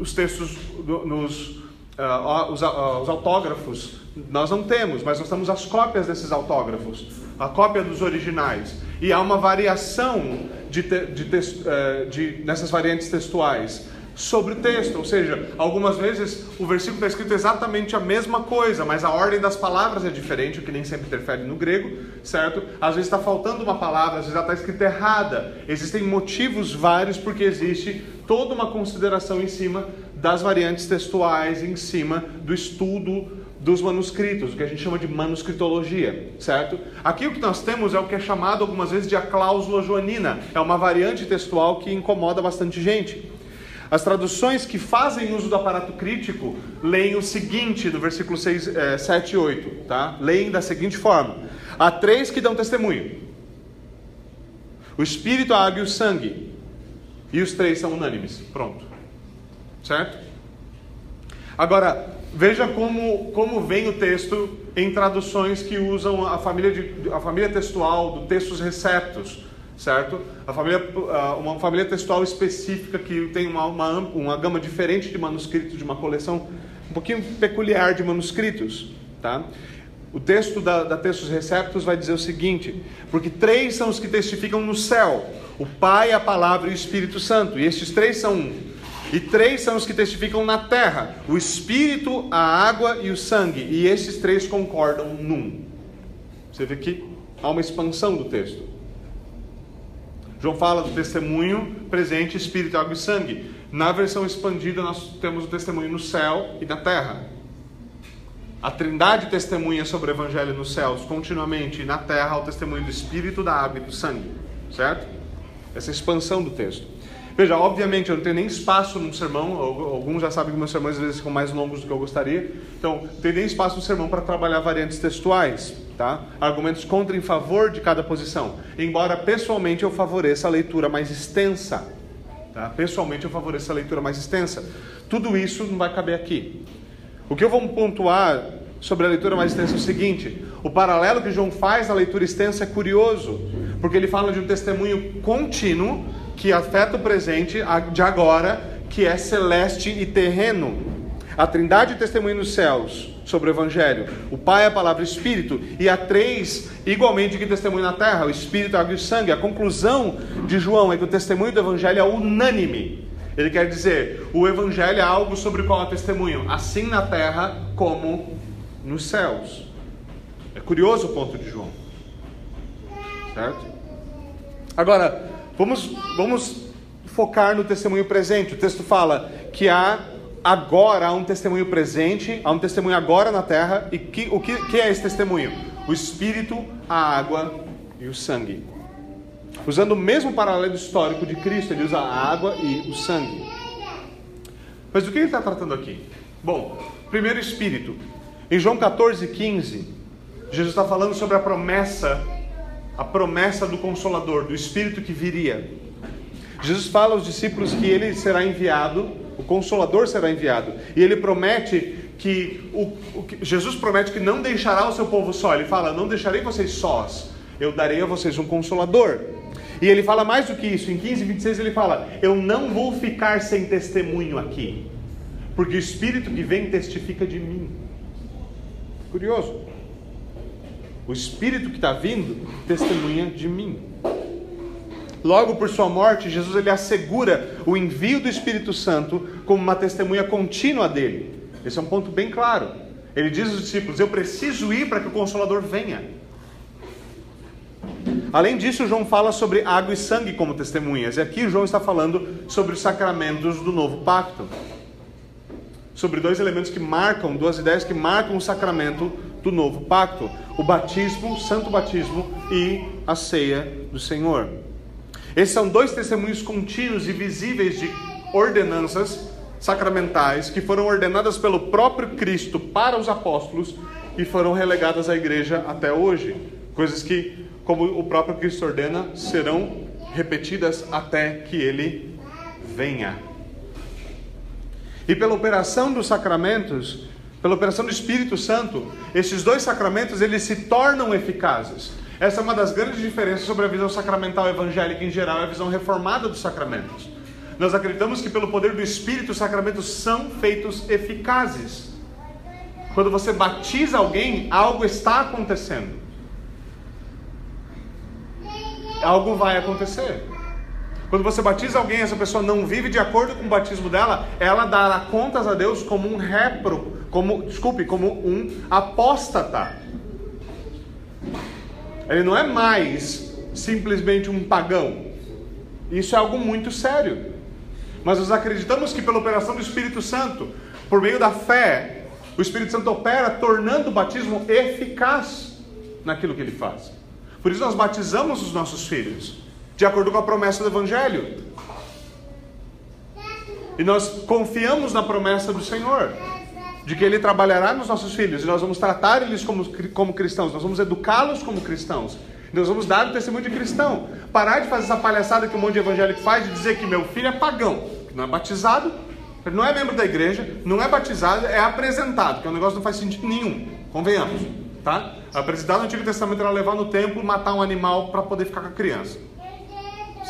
Os textos nos uh, os, uh, os autógrafos nós não temos, mas nós temos as cópias desses autógrafos, a cópia dos originais. E há uma variação de, te, de, de, uh, de nessas variantes textuais sobre o texto, ou seja, algumas vezes o versículo está escrito exatamente a mesma coisa, mas a ordem das palavras é diferente, o que nem sempre interfere no grego, certo? Às vezes está faltando uma palavra, às vezes ela está escrita errada. Existem motivos vários porque existe toda uma consideração em cima das variantes textuais, em cima do estudo dos manuscritos, o que a gente chama de manuscritologia, certo? Aqui o que nós temos é o que é chamado algumas vezes de a cláusula joanina, é uma variante textual que incomoda bastante gente. As traduções que fazem uso do aparato crítico leem o seguinte no versículo 6, é, 7 e 8, tá? Leem da seguinte forma: Há três que dão testemunho: o Espírito, a água e o sangue. E os três são unânimes. Pronto. Certo? Agora, veja como, como vem o texto em traduções que usam a família, de, a família textual do textos receptos certo? A família, uma família textual específica que tem uma, uma, uma gama diferente de manuscritos, de uma coleção um pouquinho peculiar de manuscritos, tá? O texto da, da Textos Receptos vai dizer o seguinte: porque três são os que testificam no céu: o Pai, a Palavra e o Espírito Santo, e estes três são um. E três são os que testificam na terra: o Espírito, a água e o sangue, e esses três concordam num. Você vê que há uma expansão do texto. João fala do testemunho presente, espírito, água e sangue. Na versão expandida, nós temos o testemunho no céu e na terra. A Trindade testemunha sobre o Evangelho nos céus continuamente, e na terra, o testemunho do Espírito, da água e do sangue. Certo? Essa expansão do texto. Veja, obviamente eu não tenho nem espaço num sermão, alguns já sabem que meus sermões às vezes ficam mais longos do que eu gostaria, então não tenho nem espaço no sermão para trabalhar variantes textuais, tá? argumentos contra e em favor de cada posição, embora pessoalmente eu favoreça a leitura mais extensa. Tá? Pessoalmente eu favoreço a leitura mais extensa. Tudo isso não vai caber aqui. O que eu vou pontuar sobre a leitura mais extensa é o seguinte: o paralelo que João faz na leitura extensa é curioso, porque ele fala de um testemunho contínuo que afeta o presente de agora, que é celeste e terreno. A Trindade testemunha nos céus sobre o Evangelho, o Pai, a Palavra Espírito, e há três igualmente que testemunham na terra, o Espírito, a água e o sangue. A conclusão de João é que o testemunho do Evangelho é unânime. Ele quer dizer, o Evangelho é algo sobre o qual há testemunho, assim na terra como nos céus. É curioso o ponto de João. Certo? Agora, Vamos, vamos focar no testemunho presente. O texto fala que há agora há um testemunho presente, há um testemunho agora na terra. E que, o que, que é esse testemunho? O Espírito, a água e o sangue. Usando o mesmo paralelo histórico de Cristo, ele usa a água e o sangue. Mas do que ele está tratando aqui? Bom, primeiro Espírito. Em João 14, 15, Jesus está falando sobre a promessa, a promessa do Consolador, do Espírito que viria. Jesus fala aos discípulos que ele será enviado, o Consolador será enviado, e ele promete que o, o, Jesus promete que não deixará o seu povo só. Ele fala: Não deixarei vocês sós, eu darei a vocês um Consolador. E ele fala mais do que isso, em 15, 26 ele fala: Eu não vou ficar sem testemunho aqui, porque o Espírito que vem testifica de mim. Curioso. O Espírito que está vindo testemunha de mim. Logo por sua morte, Jesus ele assegura o envio do Espírito Santo como uma testemunha contínua dele. Esse é um ponto bem claro. Ele diz aos discípulos: Eu preciso ir para que o Consolador venha. Além disso, João fala sobre água e sangue como testemunhas. E aqui João está falando sobre os sacramentos do novo pacto. Sobre dois elementos que marcam, duas ideias que marcam o sacramento do novo pacto: o batismo, o santo batismo e a ceia do Senhor. Esses são dois testemunhos contínuos e visíveis de ordenanças sacramentais que foram ordenadas pelo próprio Cristo para os apóstolos e foram relegadas à igreja até hoje. Coisas que, como o próprio Cristo ordena, serão repetidas até que ele venha. E pela operação dos sacramentos, pela operação do Espírito Santo, esses dois sacramentos eles se tornam eficazes. Essa é uma das grandes diferenças sobre a visão sacramental evangélica em geral e a visão reformada dos sacramentos. Nós acreditamos que pelo poder do Espírito os sacramentos são feitos eficazes. Quando você batiza alguém, algo está acontecendo. Algo vai acontecer. Quando você batiza alguém, essa pessoa não vive de acordo com o batismo dela, ela dará contas a Deus como um repro, como, desculpe, como um apóstata. Ele não é mais simplesmente um pagão. Isso é algo muito sério. Mas nós acreditamos que pela operação do Espírito Santo, por meio da fé, o Espírito Santo opera tornando o batismo eficaz naquilo que ele faz. Por isso nós batizamos os nossos filhos, de acordo com a promessa do Evangelho. E nós confiamos na promessa do Senhor de que Ele trabalhará nos nossos filhos e nós vamos tratar eles como, como cristãos, nós vamos educá-los como cristãos, nós vamos dar o testemunho de cristão. Parar de fazer essa palhaçada que um monte de evangélico faz de dizer que meu filho é pagão, que não é batizado, ele não é membro da igreja, não é batizado, é apresentado, que é um negócio que não faz sentido nenhum, convenhamos, tá? Apresentado no Antigo Testamento era levar no templo matar um animal para poder ficar com a criança.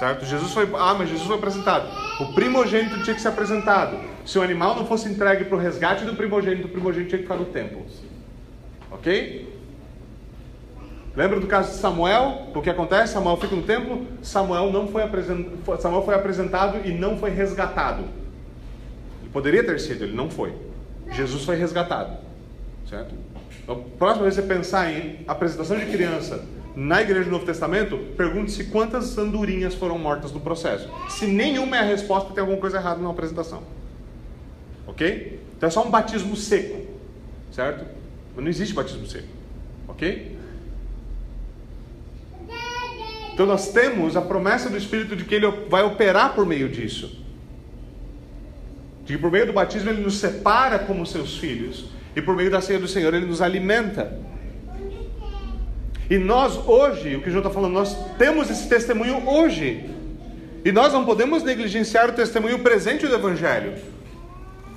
Certo? Jesus foi, ah, mas Jesus foi apresentado. O primogênito tinha que ser apresentado. Se o animal não fosse entregue para o resgate do primogênito, o primogênito tinha que ficar no templo. Ok? Lembra do caso de Samuel? O que acontece? Samuel fica no templo, Samuel não foi apresentado, Samuel foi apresentado e não foi resgatado. Ele poderia ter sido, ele não foi. Jesus foi resgatado. Certo? Então, próxima vez você pensar em apresentação de criança na igreja do Novo Testamento, pergunte-se quantas andorinhas foram mortas no processo. Se nenhuma é a resposta, tem alguma coisa errada na apresentação. Ok? Então é só um batismo seco. Certo? Mas não existe batismo seco. Ok? Então nós temos a promessa do Espírito de que ele vai operar por meio disso. De que por meio do batismo ele nos separa como seus filhos. E por meio da ceia do Senhor ele nos alimenta. E nós hoje, o que João está falando, nós temos esse testemunho hoje. E nós não podemos negligenciar o testemunho presente do Evangelho.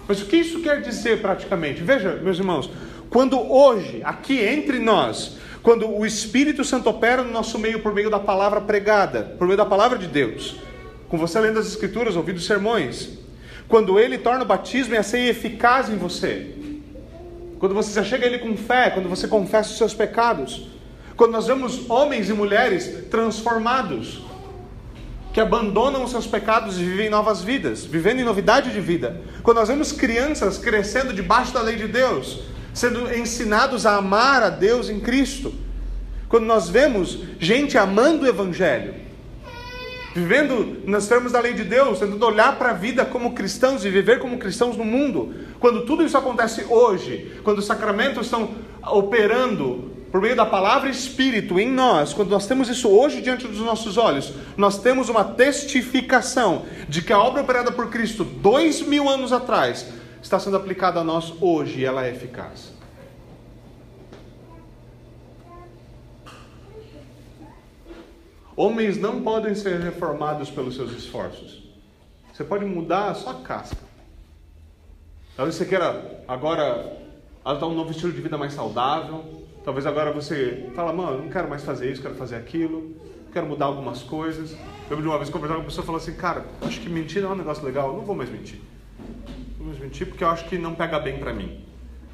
Mas o que isso quer dizer praticamente? Veja, meus irmãos, quando hoje, aqui entre nós, quando o Espírito Santo opera no nosso meio por meio da palavra pregada, por meio da palavra de Deus, com você lendo as Escrituras, ouvindo sermões, quando ele torna o batismo e a ceia eficaz em você, quando você já chega a ele com fé, quando você confessa os seus pecados, quando nós vemos homens e mulheres transformados, que abandonam os seus pecados e vivem novas vidas, vivendo em novidade de vida. Quando nós vemos crianças crescendo debaixo da lei de Deus, sendo ensinados a amar a Deus em Cristo. Quando nós vemos gente amando o Evangelho, vivendo nos termos da lei de Deus, tentando olhar para a vida como cristãos e viver como cristãos no mundo. Quando tudo isso acontece hoje, quando os sacramentos estão operando por meio da palavra espírito em nós, quando nós temos isso hoje diante dos nossos olhos, nós temos uma testificação de que a obra operada por Cristo dois mil anos atrás está sendo aplicada a nós hoje e ela é eficaz. Homens não podem ser reformados pelos seus esforços. Você pode mudar a sua casca. Talvez você queira agora adotar um novo estilo de vida mais saudável. Talvez agora você fala, mano, não quero mais fazer isso, quero fazer aquilo, quero mudar algumas coisas. Eu lembro de uma vez conversar com uma pessoa e falou assim, cara, acho que mentir não é um negócio legal, eu não vou mais mentir. Não vou mais mentir porque eu acho que não pega bem pra mim.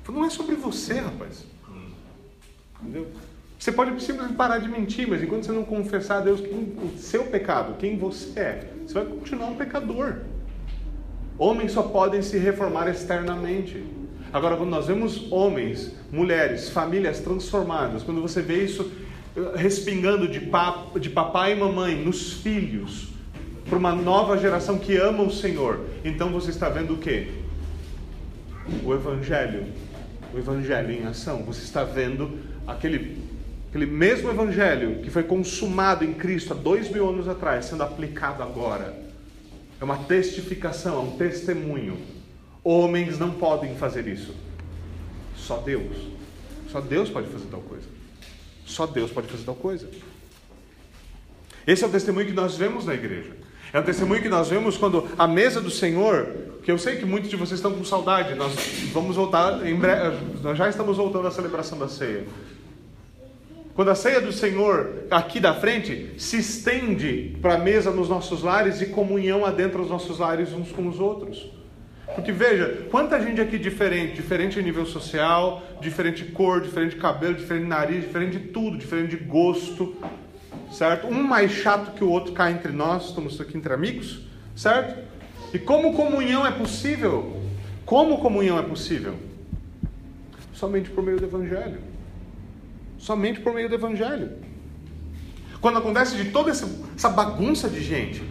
Falei, não é sobre você, rapaz. Entendeu? Você pode simplesmente parar de mentir, mas enquanto você não confessar a Deus quem, o seu pecado, quem você é, você vai continuar um pecador. Homens só podem se reformar externamente. Agora, quando nós vemos homens, mulheres, famílias transformadas, quando você vê isso eh, respingando de, pap, de papai e mamãe nos filhos, para uma nova geração que ama o Senhor, então você está vendo o que? O Evangelho. O Evangelho em ação. Você está vendo aquele Aquele mesmo evangelho que foi consumado em Cristo há dois mil anos atrás, sendo aplicado agora. É uma testificação, é um testemunho. Homens não podem fazer isso. Só Deus. Só Deus pode fazer tal coisa. Só Deus pode fazer tal coisa. Esse é o testemunho que nós vemos na igreja. É o testemunho que nós vemos quando a mesa do Senhor, que eu sei que muitos de vocês estão com saudade, nós vamos voltar em breve, nós já estamos voltando à celebração da ceia. Quando a ceia do Senhor, aqui da frente, se estende para a mesa nos nossos lares e comunhão adentra os nossos lares uns com os outros. Porque veja, quanta gente aqui diferente, diferente em nível social, diferente cor, diferente cabelo, diferente nariz, diferente de tudo, diferente de gosto, certo? Um mais chato que o outro cai entre nós, estamos aqui entre amigos, certo? E como comunhão é possível? Como comunhão é possível? Somente por meio do Evangelho somente por meio do Evangelho. Quando acontece de toda essa bagunça de gente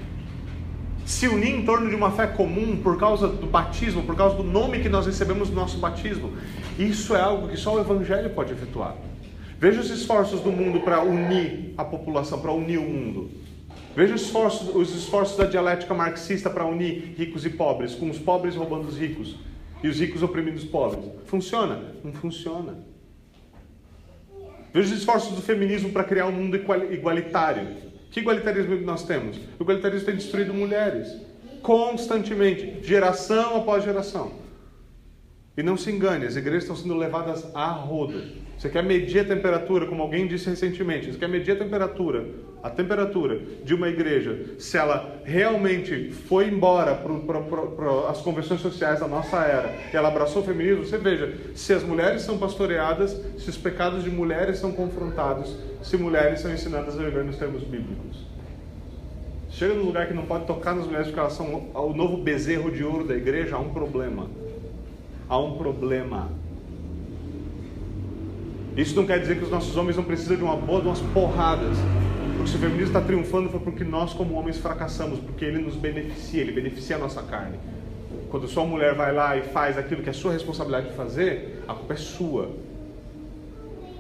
se unir em torno de uma fé comum por causa do batismo, por causa do nome que nós recebemos no nosso batismo, isso é algo que só o Evangelho pode efetuar. Veja os esforços do mundo para unir a população, para unir o mundo. Veja os esforços, os esforços da dialética marxista para unir ricos e pobres, com os pobres roubando os ricos e os ricos oprimindo os pobres. Funciona? Não funciona. Veja os esforços do feminismo para criar um mundo igualitário. Que igualitarismo nós temos? O igualitarismo tem destruído mulheres constantemente, geração após geração. E não se engane, as igrejas estão sendo levadas a rodo. Você quer medir a temperatura, como alguém disse recentemente, você quer medir a temperatura, a temperatura de uma igreja, se ela realmente foi embora para as convenções sociais da nossa era, e ela abraçou o feminismo, você veja, se as mulheres são pastoreadas, se os pecados de mulheres são confrontados, se mulheres são ensinadas a viver nos termos bíblicos. Chega num lugar que não pode tocar nas mulheres porque elas são o novo bezerro de ouro da igreja, há um problema há um problema. Isso não quer dizer que os nossos homens não precisam de uma boa, de umas porradas. Porque se o feminismo está triunfando foi porque nós, como homens, fracassamos, porque ele nos beneficia, ele beneficia a nossa carne. Quando sua mulher vai lá e faz aquilo que é sua responsabilidade de fazer, a culpa é sua.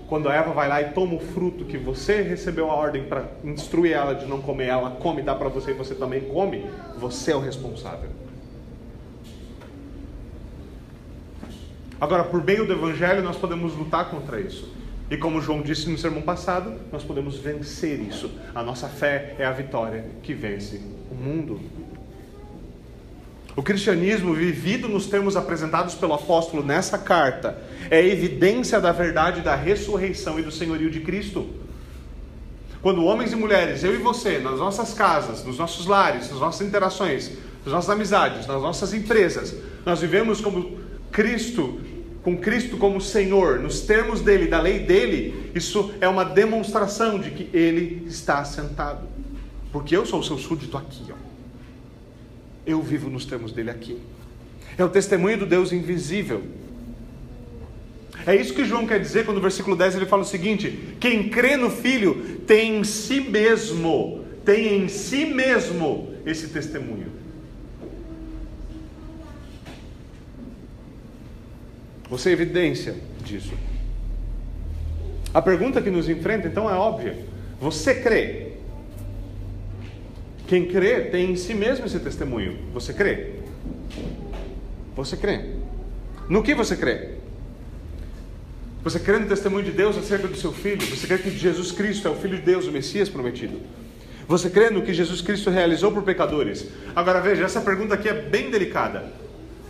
Quando a Eva vai lá e toma o fruto que você recebeu a ordem para instruir ela de não comer, ela come, dá para você e você também come, você é o responsável. Agora, por meio do Evangelho, nós podemos lutar contra isso. E como João disse no sermão passado, nós podemos vencer isso. A nossa fé é a vitória que vence o mundo. O cristianismo vivido nos termos apresentados pelo apóstolo nessa carta é evidência da verdade da ressurreição e do senhorio de Cristo. Quando homens e mulheres, eu e você, nas nossas casas, nos nossos lares, nas nossas interações, nas nossas amizades, nas nossas empresas, nós vivemos como Cristo com Cristo como Senhor, nos termos dele, da lei dele, isso é uma demonstração de que ele está sentado. Porque eu sou o seu súdito aqui, ó. Eu vivo nos termos dele aqui. É o testemunho do Deus invisível. É isso que João quer dizer quando no versículo 10 ele fala o seguinte: quem crê no Filho tem em si mesmo tem em si mesmo esse testemunho. Você é evidência disso. A pergunta que nos enfrenta então é óbvia: você crê? Quem crê tem em si mesmo esse testemunho. Você crê? Você crê? No que você crê? Você crê no testemunho de Deus acerca do seu filho? Você crê que Jesus Cristo é o Filho de Deus, o Messias prometido? Você crê no que Jesus Cristo realizou por pecadores? Agora veja, essa pergunta aqui é bem delicada.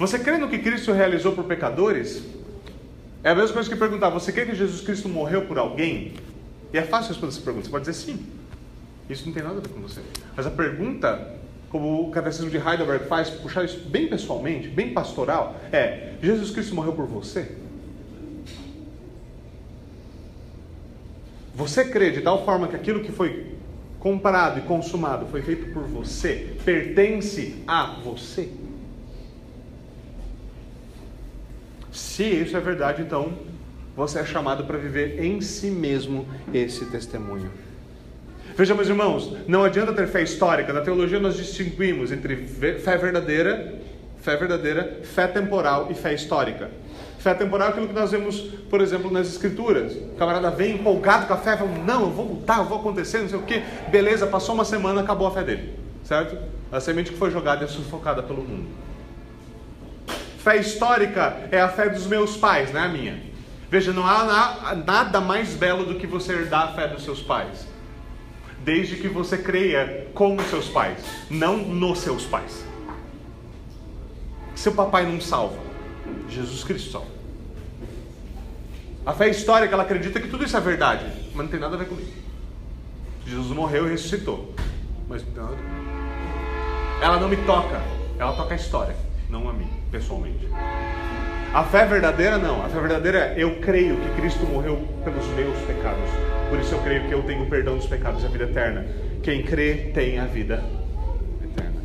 Você crê no que Cristo realizou por pecadores? É a mesma coisa que perguntar: você crê que Jesus Cristo morreu por alguém? E é fácil responder essa pergunta. Você pode dizer sim. Isso não tem nada a ver com você. Mas a pergunta, como o catecismo de Heidelberg faz, puxar isso bem pessoalmente, bem pastoral, é: Jesus Cristo morreu por você? Você crê de tal forma que aquilo que foi comprado e consumado foi feito por você, pertence a você? Se isso é verdade, então você é chamado para viver em si mesmo esse testemunho. Veja, meus irmãos, não adianta ter fé histórica. Na teologia nós distinguimos entre fé verdadeira, fé verdadeira, fé temporal e fé histórica. Fé temporal é aquilo que nós vemos, por exemplo, nas Escrituras. O camarada vem empolgado com a fé, fala, não, eu vou lutar, eu vou acontecer, não sei o quê. Beleza, passou uma semana, acabou a fé dele. Certo? A semente que foi jogada é sufocada pelo mundo. Fé histórica é a fé dos meus pais, não é a minha. Veja, não há nada mais belo do que você herdar a fé dos seus pais. Desde que você creia com os seus pais, não nos seus pais. Seu papai não salva. Jesus Cristo salva. A fé histórica, ela acredita que tudo isso é verdade, mas não tem nada a ver comigo. Jesus morreu e ressuscitou, mas não tem nada a ver. Ela não me toca, ela toca a história, não a mim, pessoalmente. A fé verdadeira não, a fé verdadeira é eu creio que Cristo morreu pelos meus pecados, por isso eu creio que eu tenho perdão dos pecados e a vida eterna. Quem crê tem a vida eterna.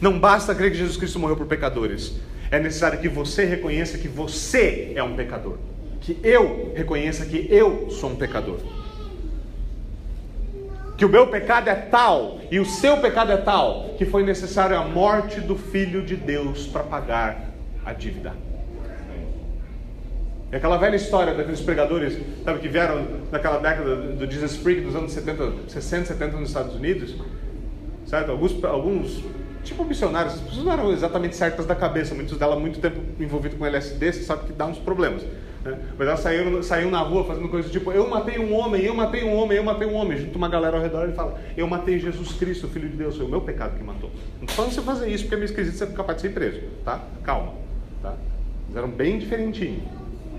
Não basta crer que Jesus Cristo morreu por pecadores, é necessário que você reconheça que você é um pecador. Que eu reconheça que eu sou um pecador. Que o meu pecado é tal e o seu pecado é tal que foi necessário a morte do Filho de Deus para pagar a dívida. É aquela velha história daqueles pregadores sabe, que vieram naquela década do Jesus Freak dos anos 70, 60, 70 nos Estados Unidos. Certo? Alguns, alguns tipo missionários, as pessoas não eram exatamente certas da cabeça, muitos delas muito tempo envolvido com LSD, você sabe que dá uns problemas. Né? Mas elas saíram, saíram na rua fazendo coisas tipo, eu matei um homem, eu matei um homem, eu matei um homem. Junto uma galera ao redor e fala, eu matei Jesus Cristo, Filho de Deus, foi o meu pecado que matou. Não estou falando você fazer isso porque é meio esquisito, você é capaz de ser preso, tá? Calma, tá? Eles eram bem diferentinhos,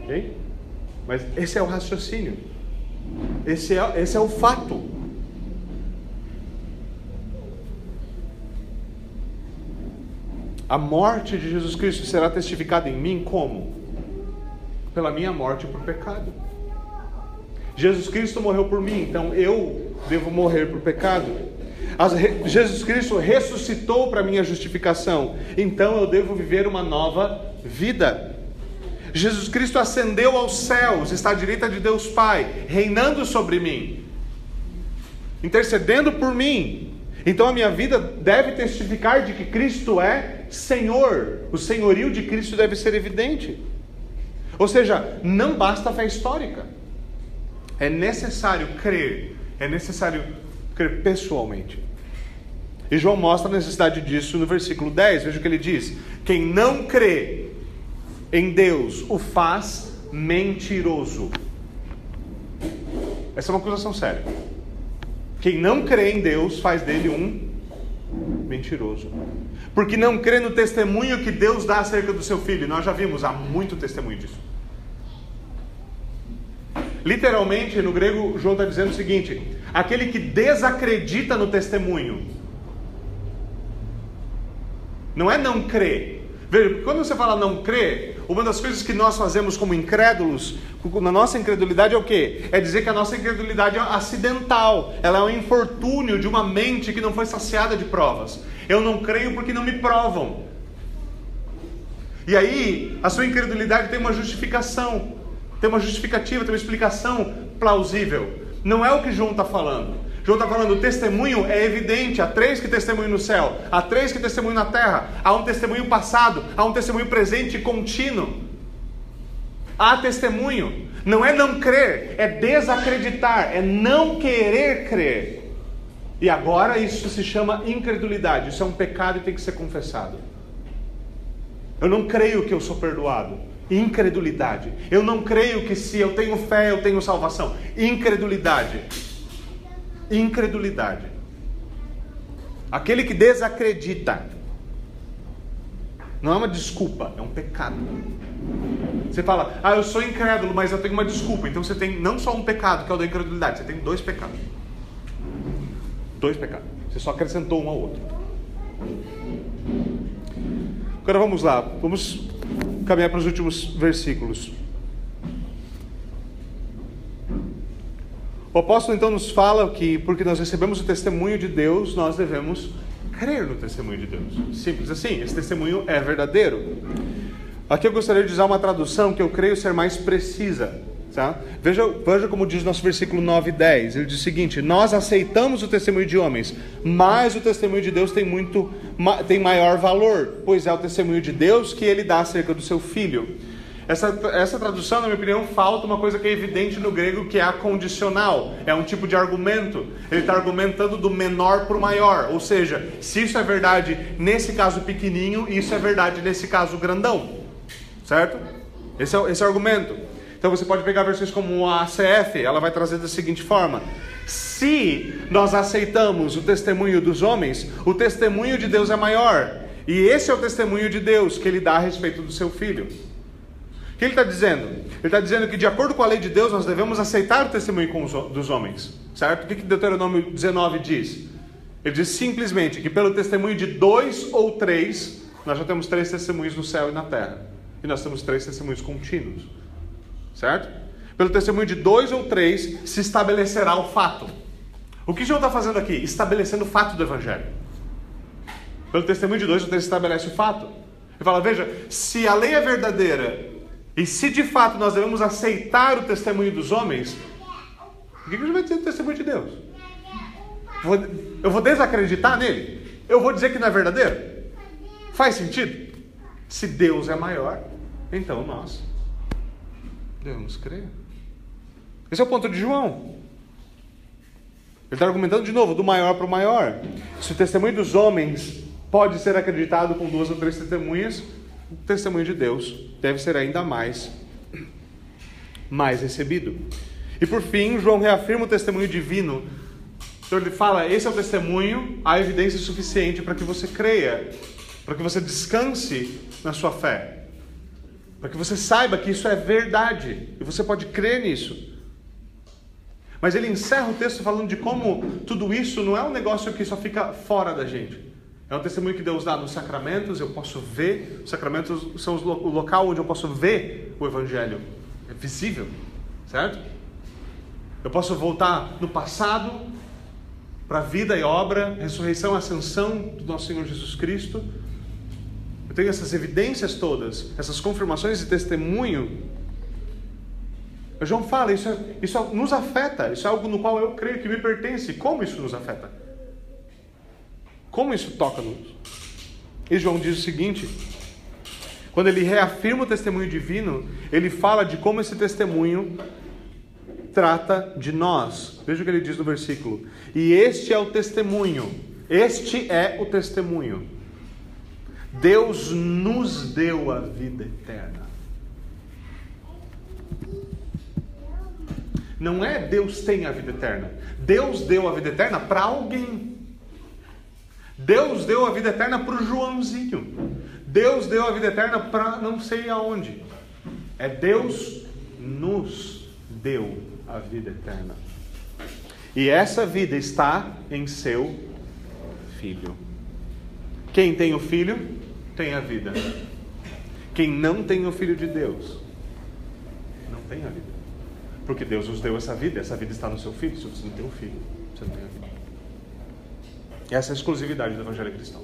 ok? Mas esse é o raciocínio. Esse é, esse é o fato. A morte de Jesus Cristo será testificada em mim como? Pela minha morte por pecado. Jesus Cristo morreu por mim, então eu devo morrer por pecado. Jesus Cristo ressuscitou para minha justificação, então eu devo viver uma nova vida. Jesus Cristo ascendeu aos céus, está à direita de Deus Pai, reinando sobre mim, intercedendo por mim. Então a minha vida deve testificar de que Cristo é Senhor. O senhorio de Cristo deve ser evidente. Ou seja, não basta a fé histórica. É necessário crer, é necessário crer pessoalmente. E João mostra a necessidade disso no versículo 10. Veja o que ele diz: Quem não crê em Deus o faz mentiroso. Essa é uma acusação séria. Quem não crê em Deus faz dele um mentiroso. Porque não crê no testemunho que Deus dá acerca do seu filho. Nós já vimos, há muito testemunho disso. Literalmente, no grego, João está dizendo o seguinte: aquele que desacredita no testemunho, não é não crer. Veja, quando você fala não crer, uma das coisas que nós fazemos como incrédulos, na nossa incredulidade é o quê? É dizer que a nossa incredulidade é acidental, ela é um infortúnio de uma mente que não foi saciada de provas. Eu não creio porque não me provam. E aí, a sua incredulidade tem uma justificação, tem uma justificativa, tem uma explicação plausível. Não é o que João está falando. João está falando, o testemunho é evidente. Há três que testemunham no céu, há três que testemunham na terra. Há um testemunho passado, há um testemunho presente e contínuo. Há testemunho. Não é não crer, é desacreditar, é não querer crer. E agora isso se chama incredulidade. Isso é um pecado e tem que ser confessado. Eu não creio que eu sou perdoado. Incredulidade. Eu não creio que se eu tenho fé eu tenho salvação. Incredulidade. Incredulidade. Aquele que desacredita. Não é uma desculpa, é um pecado. Você fala, ah, eu sou incrédulo, mas eu tenho uma desculpa. Então você tem não só um pecado, que é o da incredulidade, você tem dois pecados. Dois pecados. Você só acrescentou um ao outro. Agora vamos lá, vamos caminhar para os últimos versículos. O apóstolo então nos fala que, porque nós recebemos o testemunho de Deus, nós devemos crer no testemunho de Deus. Simples assim, esse testemunho é verdadeiro. Aqui eu gostaria de usar uma tradução que eu creio ser mais precisa. Tá? Veja, veja como diz nosso versículo 9 e 10. Ele diz o seguinte: Nós aceitamos o testemunho de homens, mas o testemunho de Deus tem muito tem maior valor, pois é o testemunho de Deus que ele dá acerca do seu filho. Essa, essa tradução, na minha opinião, falta uma coisa que é evidente no grego, que é a condicional. É um tipo de argumento. Ele está argumentando do menor para o maior. Ou seja, se isso é verdade nesse caso pequenininho, isso é verdade nesse caso grandão. Certo? Esse é, esse é o argumento. Então você pode pegar versões como a ACF, ela vai trazer da seguinte forma: Se nós aceitamos o testemunho dos homens, o testemunho de Deus é maior. E esse é o testemunho de Deus que ele dá a respeito do seu filho. O que ele está dizendo? Ele está dizendo que, de acordo com a lei de Deus, nós devemos aceitar o testemunho dos homens. Certo? O que, Deuteronômio 19 diz? Ele diz simplesmente que, pelo testemunho de dois ou três, nós já temos três testemunhos no céu e na terra. E nós temos três testemunhos contínuos. Certo? Pelo testemunho de dois ou três se estabelecerá o fato. O que João está fazendo aqui? Estabelecendo o fato do Evangelho. Pelo testemunho de dois ou três estabelece o fato. Ele fala: veja, se a lei é verdadeira e se de fato nós devemos aceitar o testemunho dos homens, o que a gente vai dizer do testemunho de Deus? Eu vou desacreditar nele? Eu vou dizer que não é verdadeiro? Faz sentido? Se Deus é maior, então nós devemos crer. Esse é o ponto de João. Ele está argumentando de novo, do maior para o maior. Se o testemunho dos homens pode ser acreditado com duas ou três testemunhas, o testemunho de Deus deve ser ainda mais, mais recebido. E por fim, João reafirma o testemunho divino. Então ele fala: esse é o testemunho, a evidência suficiente para que você creia, para que você descanse na sua fé para que você saiba que isso é verdade e você pode crer nisso. Mas ele encerra o texto falando de como tudo isso não é um negócio que só fica fora da gente. É um testemunho que Deus dá nos sacramentos, eu posso ver, os sacramentos são o local onde eu posso ver o Evangelho. É visível, certo? Eu posso voltar no passado para a vida e obra, ressurreição, ascensão do nosso Senhor Jesus Cristo eu tenho essas evidências todas, essas confirmações e testemunho. O João fala, isso, é, isso é, nos afeta, isso é algo no qual eu creio que me pertence. Como isso nos afeta? Como isso toca-nos? E João diz o seguinte: quando ele reafirma o testemunho divino, ele fala de como esse testemunho trata de nós. Veja o que ele diz no versículo: E este é o testemunho, este é o testemunho Deus nos deu a vida eterna. Não é Deus tem a vida eterna. Deus deu a vida eterna para alguém. Deus deu a vida eterna para o Joãozinho. Deus deu a vida eterna para não sei aonde. É Deus nos deu a vida eterna. E essa vida está em seu Filho. Quem tem o Filho tem a vida. Quem não tem o Filho de Deus, não tem a vida. Porque Deus nos deu essa vida, essa vida está no seu Filho. Se você não tem o Filho, você não tem a vida. Essa é a exclusividade do Evangelho cristão.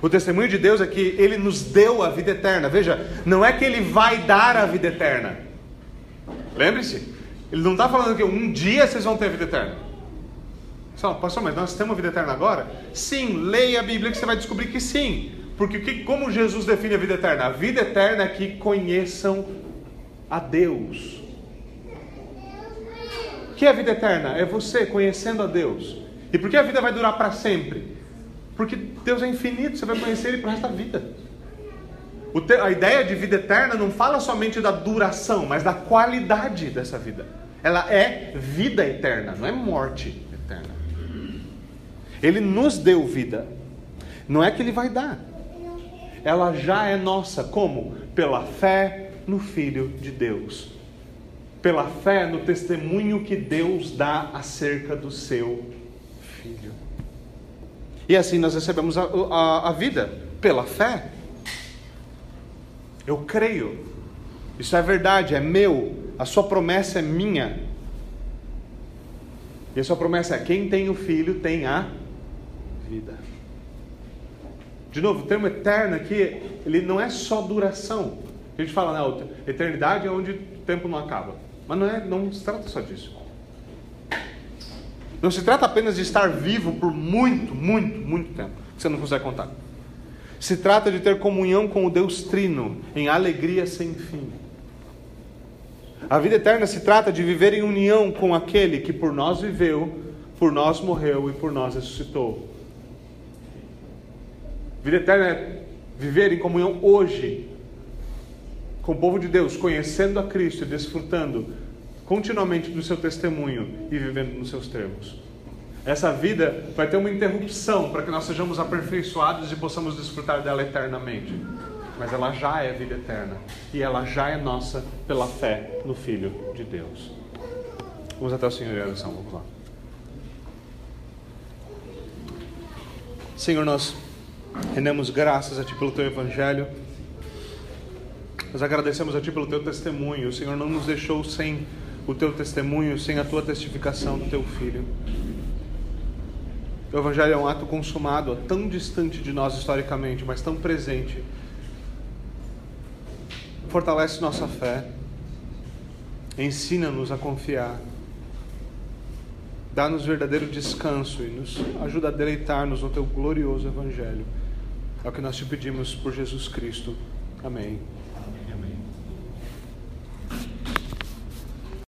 O testemunho de Deus é que Ele nos deu a vida eterna. Veja, não é que Ele vai dar a vida eterna. Lembre-se, Ele não está falando que um dia vocês vão ter a vida eterna. Fala, pastor, mas nós temos a vida eterna agora? Sim, leia a Bíblia que você vai descobrir que sim. Porque que, como Jesus define a vida eterna? A vida eterna é que conheçam a Deus. O que é a vida eterna? É você conhecendo a Deus. E por que a vida vai durar para sempre? Porque Deus é infinito, você vai conhecer Ele para o resto da vida. Te, a ideia de vida eterna não fala somente da duração, mas da qualidade dessa vida. Ela é vida eterna, não é morte. Ele nos deu vida. Não é que ele vai dar. Ela já é nossa. Como? Pela fé no Filho de Deus. Pela fé no testemunho que Deus dá acerca do seu Filho. E assim nós recebemos a, a, a vida pela fé. Eu creio. Isso é verdade, é meu. A sua promessa é minha. E a sua promessa é: quem tem o filho tem a vida. De novo, o termo eterno aqui, ele não é só duração. A gente fala, não, eternidade é onde o tempo não acaba. Mas não, é, não se trata só disso. Não se trata apenas de estar vivo por muito, muito, muito tempo, que você não consegue contar. Se trata de ter comunhão com o Deus Trino, em alegria sem fim. A vida eterna se trata de viver em união com aquele que por nós viveu, por nós morreu e por nós ressuscitou. Vida eterna é viver em comunhão hoje com o povo de Deus, conhecendo a Cristo e desfrutando continuamente do seu testemunho e vivendo nos seus termos. Essa vida vai ter uma interrupção para que nós sejamos aperfeiçoados e possamos desfrutar dela eternamente. Mas ela já é vida eterna e ela já é nossa pela fé no Filho de Deus. Vamos até o Senhor em oração, vamos lá. Senhor, nós rendemos graças a Ti pelo Teu Evangelho. Nós agradecemos a Ti pelo Teu testemunho. O Senhor não nos deixou sem o teu testemunho, sem a tua testificação do teu filho. O Evangelho é um ato consumado, tão distante de nós historicamente, mas tão presente. Fortalece nossa fé, ensina-nos a confiar, dá-nos verdadeiro descanso e nos ajuda a deleitar-nos no teu glorioso Evangelho. É o que nós te pedimos por Jesus Cristo. Amém.